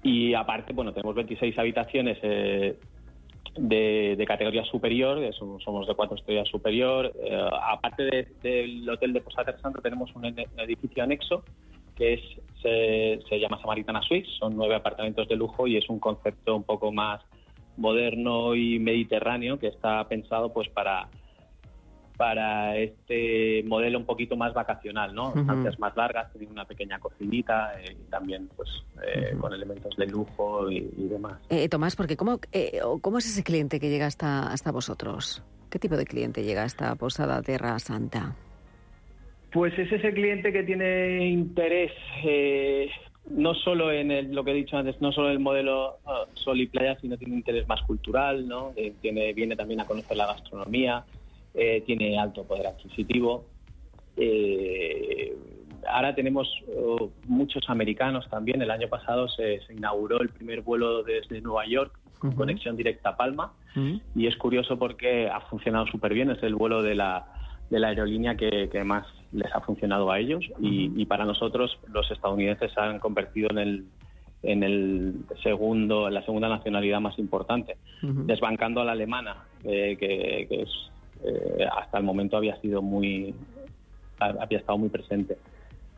y aparte, bueno, tenemos 26 habitaciones eh, de, categoría superior, somos de cuatro estrellas superior. Eh, aparte del hotel de Posada Santo, tenemos un edificio anexo que es, se, se llama Samaritana Suites, son nueve apartamentos de lujo y es un concepto un poco más moderno y mediterráneo que está pensado pues para para este modelo un poquito más vacacional, ¿no? Estancias más largas, tienen una pequeña cocinita eh, y también pues eh, con elementos de lujo y, demás. Eh, Tomás, porque ¿cómo, ¿cómo es ese cliente que llega hasta, hasta vosotros? ¿Qué tipo de cliente llega hasta Posada Tierra Santa? Pues es ese cliente que tiene interés no solo en lo que he dicho antes, no solo en el modelo uh, sol y playa, sino tiene interés más cultural, ¿no? tiene, viene también a conocer la gastronomía, eh, tiene alto poder adquisitivo, eh, ahora tenemos oh, muchos americanos también. El año pasado se, inauguró el primer vuelo desde Nueva York con conexión directa a Palma. Y es curioso porque ha funcionado súper bien. Es el vuelo de la, de la aerolínea que, más les ha funcionado a ellos. Y, para nosotros los estadounidenses se han convertido en el en el segundo en la segunda nacionalidad más importante. Desbancando a la alemana eh, que, es eh, hasta el momento había sido muy había estado muy presente.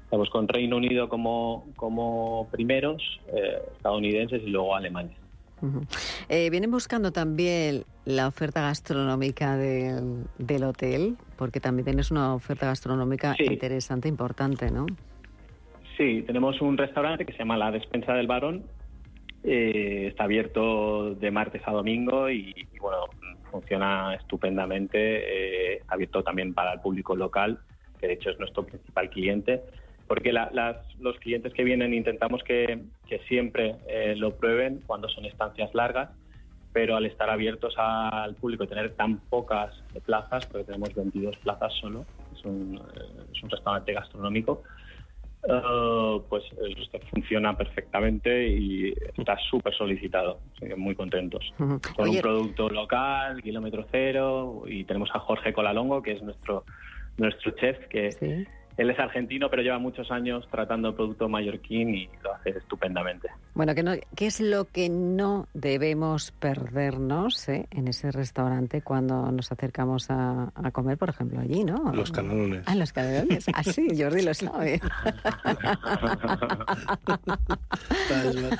Estamos con Reino Unido como, como primeros, eh, estadounidenses y luego alemanes. Eh, vienen buscando también la oferta gastronómica del, del hotel, porque también tienes una oferta gastronómica interesante, importante, ¿no? Sí, tenemos un restaurante que se llama La Despensa del Barón. Eh, está abierto de martes a domingo y, bueno, funciona estupendamente. Eh, abierto también para el público local que de hecho es nuestro principal cliente, porque los clientes que vienen intentamos que, siempre eh, lo prueben cuando son estancias largas, pero al estar abiertos al público y tener tan pocas plazas, porque tenemos 22 plazas solo, es un, eh, restaurante gastronómico, eh, pues funciona perfectamente y está súper solicitado. muy contentos. Con un producto local, kilómetro cero, y tenemos a Jorge Colalongo, que es nuestro nuestro chef, que él es argentino, pero lleva muchos años tratando el producto mallorquín y lo hace estupendamente. Bueno, ¿qué, no, ¿qué es lo que no debemos perdernos eh, en ese restaurante cuando nos acercamos a, comer, por ejemplo, allí, no? Los canelones. Ah, los canelones. Ah, sí, Jordi lo sabe.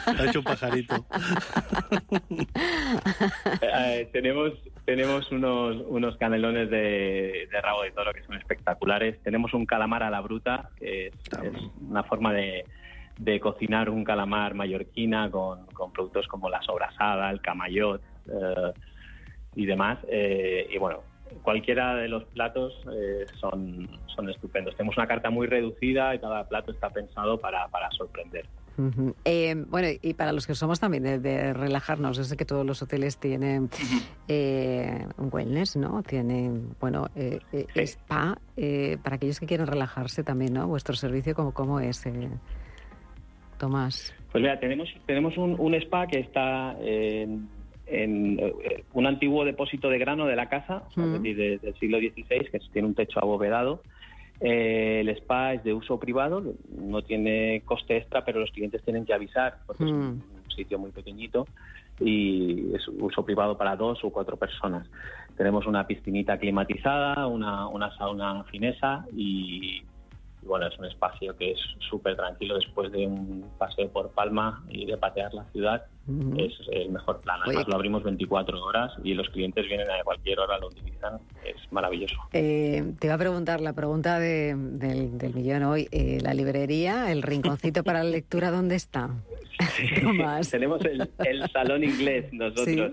ha hecho un pajarito. Eh, tenemos tenemos unos, unos canelones de, rabo de toro que son espectaculares. Tenemos un calamar a la bruta, que es, una forma de, cocinar un calamar mallorquina con, productos como la sobrasada, el camayot eh, y demás. Eh, y bueno, cualquiera de los platos eh, son, son estupendos. Tenemos una carta muy reducida y cada plato está pensado para, para sorprender. Eh, bueno, y para los que somos también de, relajarnos, yo sé que todos los hoteles tienen eh, wellness, ¿no? Tienen, bueno, eh, spa, para aquellos que quieren relajarse también, ¿no? Vuestro servicio, ¿cómo, cómo es, Tomás? Pues mira, tenemos, tenemos un, spa que está en, un antiguo depósito de grano de la casa, es decir, del siglo XVI, que tiene un techo abovedado eh, el spa es de uso privado, no tiene coste extra, pero los clientes tienen que avisar porque es un mm. sitio muy pequeñito y es uso privado para dos o cuatro personas. Tenemos una piscinita climatizada, una, una sauna finesa y, bueno, es un espacio que es súper tranquilo después de un paseo por Palma y de patear la ciudad. Es el mejor plan. Además, lo abrimos 24 horas y los clientes vienen a cualquier hora, lo utilizan. Es maravilloso. Eh, te iba a preguntar la pregunta del, del, millón hoy. Eh, ¿La librería, el rinconcito para la (laughs) lectura, dónde está? (laughs) Tenemos el, salón inglés nosotros.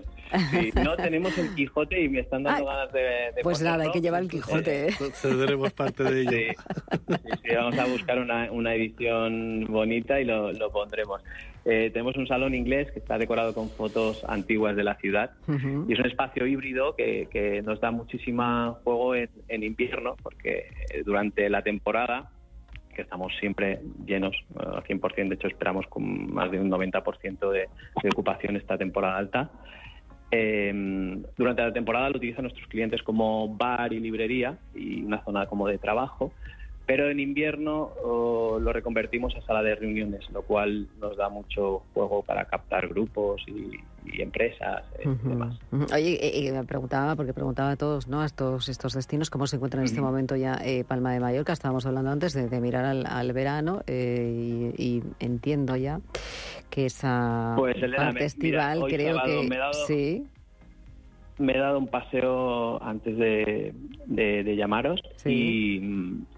no tenemos el Quijote y me están dando ganas de, Pues nada, hay que llevar el Quijote. ¿eh? Cederemos parte de ello. Sí, vamos a buscar una, una edición bonita y lo, lo pondremos. Eh, tenemos un salón inglés que está decorado con fotos antiguas de la ciudad y es un espacio híbrido que, que nos da muchísima juego en, en invierno porque durante la temporada que estamos siempre llenos al 100%, de hecho esperamos con más de un 90% de, de, ocupación esta temporada alta. Eh, durante la temporada lo utilizan nuestros clientes como bar y librería y una zona como de trabajo pero en invierno lo reconvertimos a sala de reuniones, lo cual nos da mucho juego para captar grupos y, empresas eh, y demás. Oye, eh, eh, me preguntaba, porque preguntaba a todos, ¿no? A estos, estos destinos, ¿cómo se encuentran en este momento ya Palma de Mallorca? Estábamos hablando antes de, mirar al, verano y, entiendo ya que esa pues, parte estival creo que... sí me he dado un paseo antes de, llamaros y,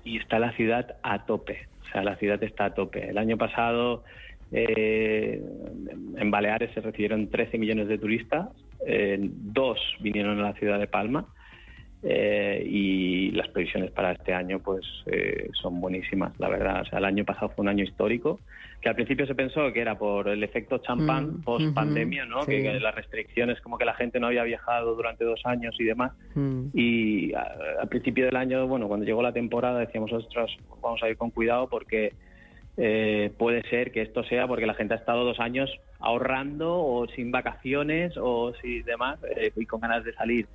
está la ciudad a tope. O sea, la ciudad está a tope. El año pasado eh, en Baleares se recibieron 13 millones de turistas, dos vinieron a la ciudad de Palma eh, y las previsiones para este año pues eh, son buenísimas, la verdad. O sea, el año pasado fue un año histórico, que al principio se pensó que era por el efecto champán Mm, post pandemia, ¿no? sí. Que, que las restricciones, como que la gente no había viajado durante dos años y demás. Mm. Y a- al principio del año, bueno, cuando llegó la temporada decíamos, ostras, vamos a ir con cuidado porque eh, puede ser que esto sea porque la gente ha estado dos años ahorrando o sin vacaciones o si demás eh, y con ganas de salir.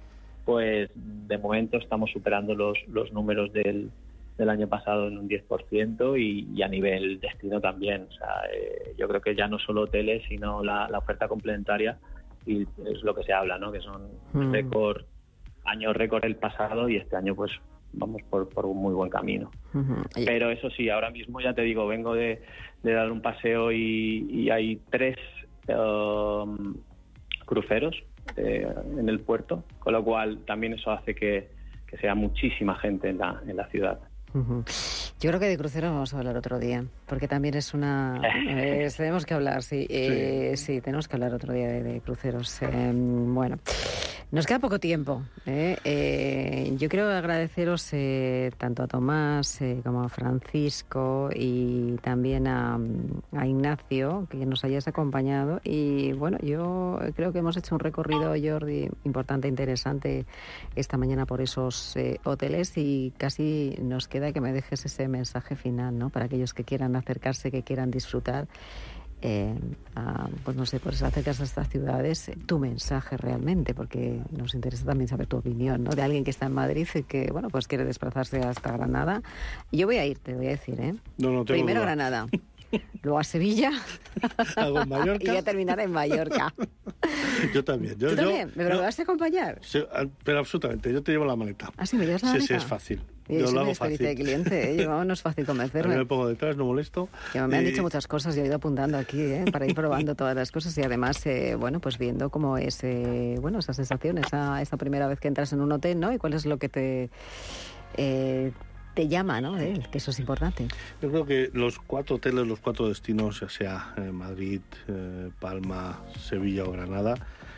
Pues de momento estamos superando los, los números del, del año pasado en un 10% y, y a nivel destino también. O sea, eh, yo creo que ya no solo hoteles, sino la, la oferta complementaria y es lo que se habla, ¿no? Que son Mm. récord, año récord el pasado y este año pues vamos por, por un muy buen camino. Pero eso sí, ahora mismo ya te digo, vengo de, de dar un paseo y, y hay tres um, cruceros eh, en el puerto, con lo cual también eso hace que, que sea muchísima gente en la, en la ciudad. Yo creo que de cruceros vamos a hablar otro día, porque también es una... (laughs) eh, tenemos que hablar, sí, eh, sí. tenemos que hablar otro día de, de cruceros. Eh, bueno, nos queda poco tiempo. ¿eh? Eh, yo quiero agradeceros tanto a Tomás como a Francisco y también a, a Ignacio que nos hayáis acompañado. Y bueno, yo creo que hemos hecho un recorrido, Jordi, importante, interesante esta mañana por esos hoteles y casi nos queda que me dejes ese mensaje final, ¿no? Para aquellos que quieran acercarse, que quieran disfrutar. eh, a, pues no sé, pues acercarse a estas ciudades, eh, tu mensaje realmente, porque nos interesa también saber tu opinión, ¿no? De alguien que está en Madrid y que, bueno, pues quiere desplazarse hasta Granada. Yo voy a ir, te voy a decir, ¿eh? No, no tengo Primero duda. Granada, (laughs) luego a Sevilla (laughs) Hago en Mallorca. y ya terminar en Mallorca. (laughs) Yo también. Yo, ¿Tú yo- también? ¿Me yo- vas a acompañar? Sí, ah, pero absolutamente, yo te llevo la maleta. ¿Ah, sí, me llevas la Sí, sí, maleta? es fácil. Y Yo eso lo me hago fácil. de cliente, ¿eh? Yo, (laughs) no es fácil A mí convencerme. me pongo detrás, no molesto. Que me han dicho muchas cosas, yo he ido apuntando aquí, ¿eh? para ir probando todas las cosas y además, eh, bueno, pues viendo cómo es, eh, bueno, esa sensación, esa, esa primera vez que entras en un hotel, ¿no? Y cuál es lo que te, eh, te llama, ¿no? Él, que eso es importante. Yo creo que los cuatro hoteles, los cuatro destinos, ya sea eh, Madrid, eh, Palma, Sevilla o Granada,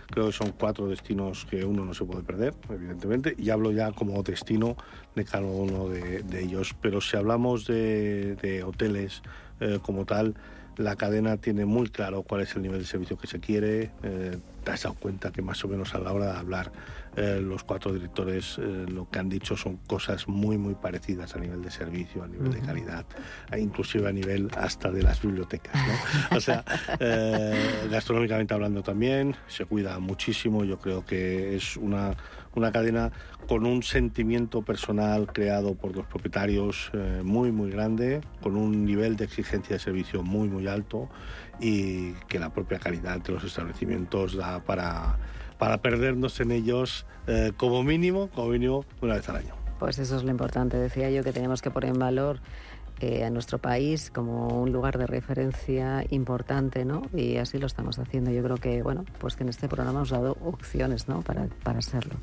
creo que son cuatro destinos que uno no se puede perder, evidentemente, y hablo ya como destino de cada uno de, de ellos. Pero si hablamos de, de hoteles eh, como tal, la cadena tiene muy claro cuál es el nivel de servicio que se quiere. eh, te has dado cuenta que más o menos a la hora de hablar eh, los cuatro directores eh, lo que han dicho son cosas muy muy parecidas a nivel de servicio, a nivel de calidad, e inclusive a nivel hasta de las bibliotecas. ¿no? (laughs) O sea, eh, gastronómicamente hablando también, se cuida muchísimo. Yo creo que es una, una cadena con un sentimiento personal creado por los propietarios eh, muy muy grande, con un nivel de exigencia de servicio muy muy alto y que la propia calidad de los establecimientos da para, para perdernos en ellos eh, como mínimo, como mínimo una vez al año. Pues eso es lo importante, decía yo, que tenemos que poner en valor eh, a nuestro país como un lugar de referencia importante, ¿no? Y así lo estamos haciendo. Yo creo que, bueno, pues que en este programa hemos dado opciones, ¿no? Para, para serlo.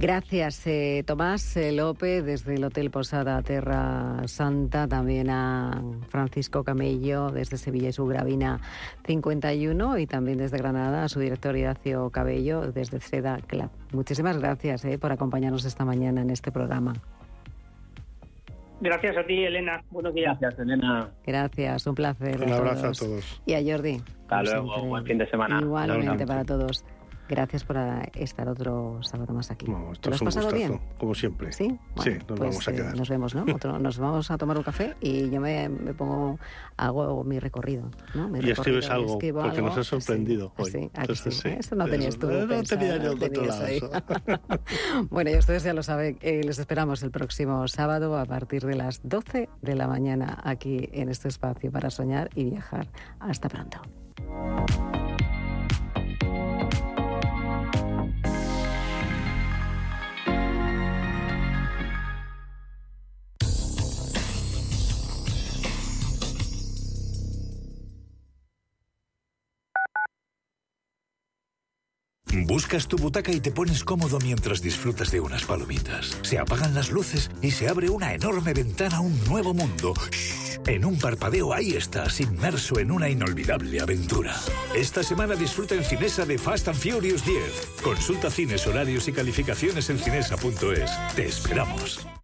Gracias, eh, Tomás eh, López, desde el Hotel Posada Terra Santa, también a Francisco Camello, desde Sevilla y su Gravina 51, y también desde Granada, a su director Ignacio Cabello, desde Seda Club. Muchísimas gracias eh, por acompañarnos esta mañana en este programa. Gracias a ti, Elena. Buenos días. Gracias, Elena. Gracias, un placer. Un abrazo a todos. Y a Jordi. Hasta luego, siempre. buen fin de semana. Igualmente Igualmente. para todos. Gracias por ah, estar otro sábado más aquí. No, esto ¿Te lo es has un pasado gustazo, bien? como siempre. Sí, nos pues, vamos a eh, quedar. nos vemos, ¿no? Otro- nos vamos a tomar un café y yo me, me pongo, hago mi recorrido. ¿no? Mi Y recorrido, escribes algo, escribo porque nos algo, has sorprendido sí, hoy. Sí, ¿a que Entonces, sí? sí, Eso no tenías tú. no pensado, tenía yo eso. (laughs) bueno, y ustedes ya lo saben, eh, les esperamos el próximo sábado a partir de las 12 de la mañana aquí en este espacio para soñar y viajar. Hasta pronto. Buscas tu butaca y te pones cómodo mientras disfrutas de unas palomitas. Se apagan las luces y se abre una enorme ventana a un nuevo mundo. En un parpadeo ahí estás, inmerso en una inolvidable aventura. Esta semana disfruta en Cinesa de Fast and Furious 10. Consulta cines, horarios y calificaciones en cinesa.es. Te esperamos.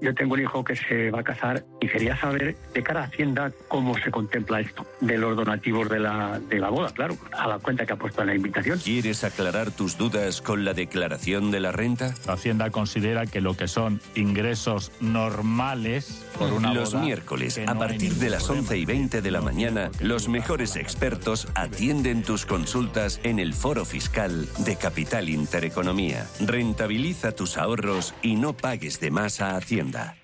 Yo tengo un hijo que se va a casar y quería saber de cara a Hacienda cómo se contempla esto, de los donativos de la, de la boda, claro, a la cuenta que ha puesto en la invitación. ¿Quieres aclarar tus dudas con la declaración de la renta? Hacienda considera que lo que son ingresos normales por una Los boda, miércoles, a partir de las problema. 11 y 20 de la mañana, los mejores expertos atienden tus consultas en el foro fiscal de Capital Intereconomía. Rentabiliza tus ahorros y no pagues de más a Hacienda. That.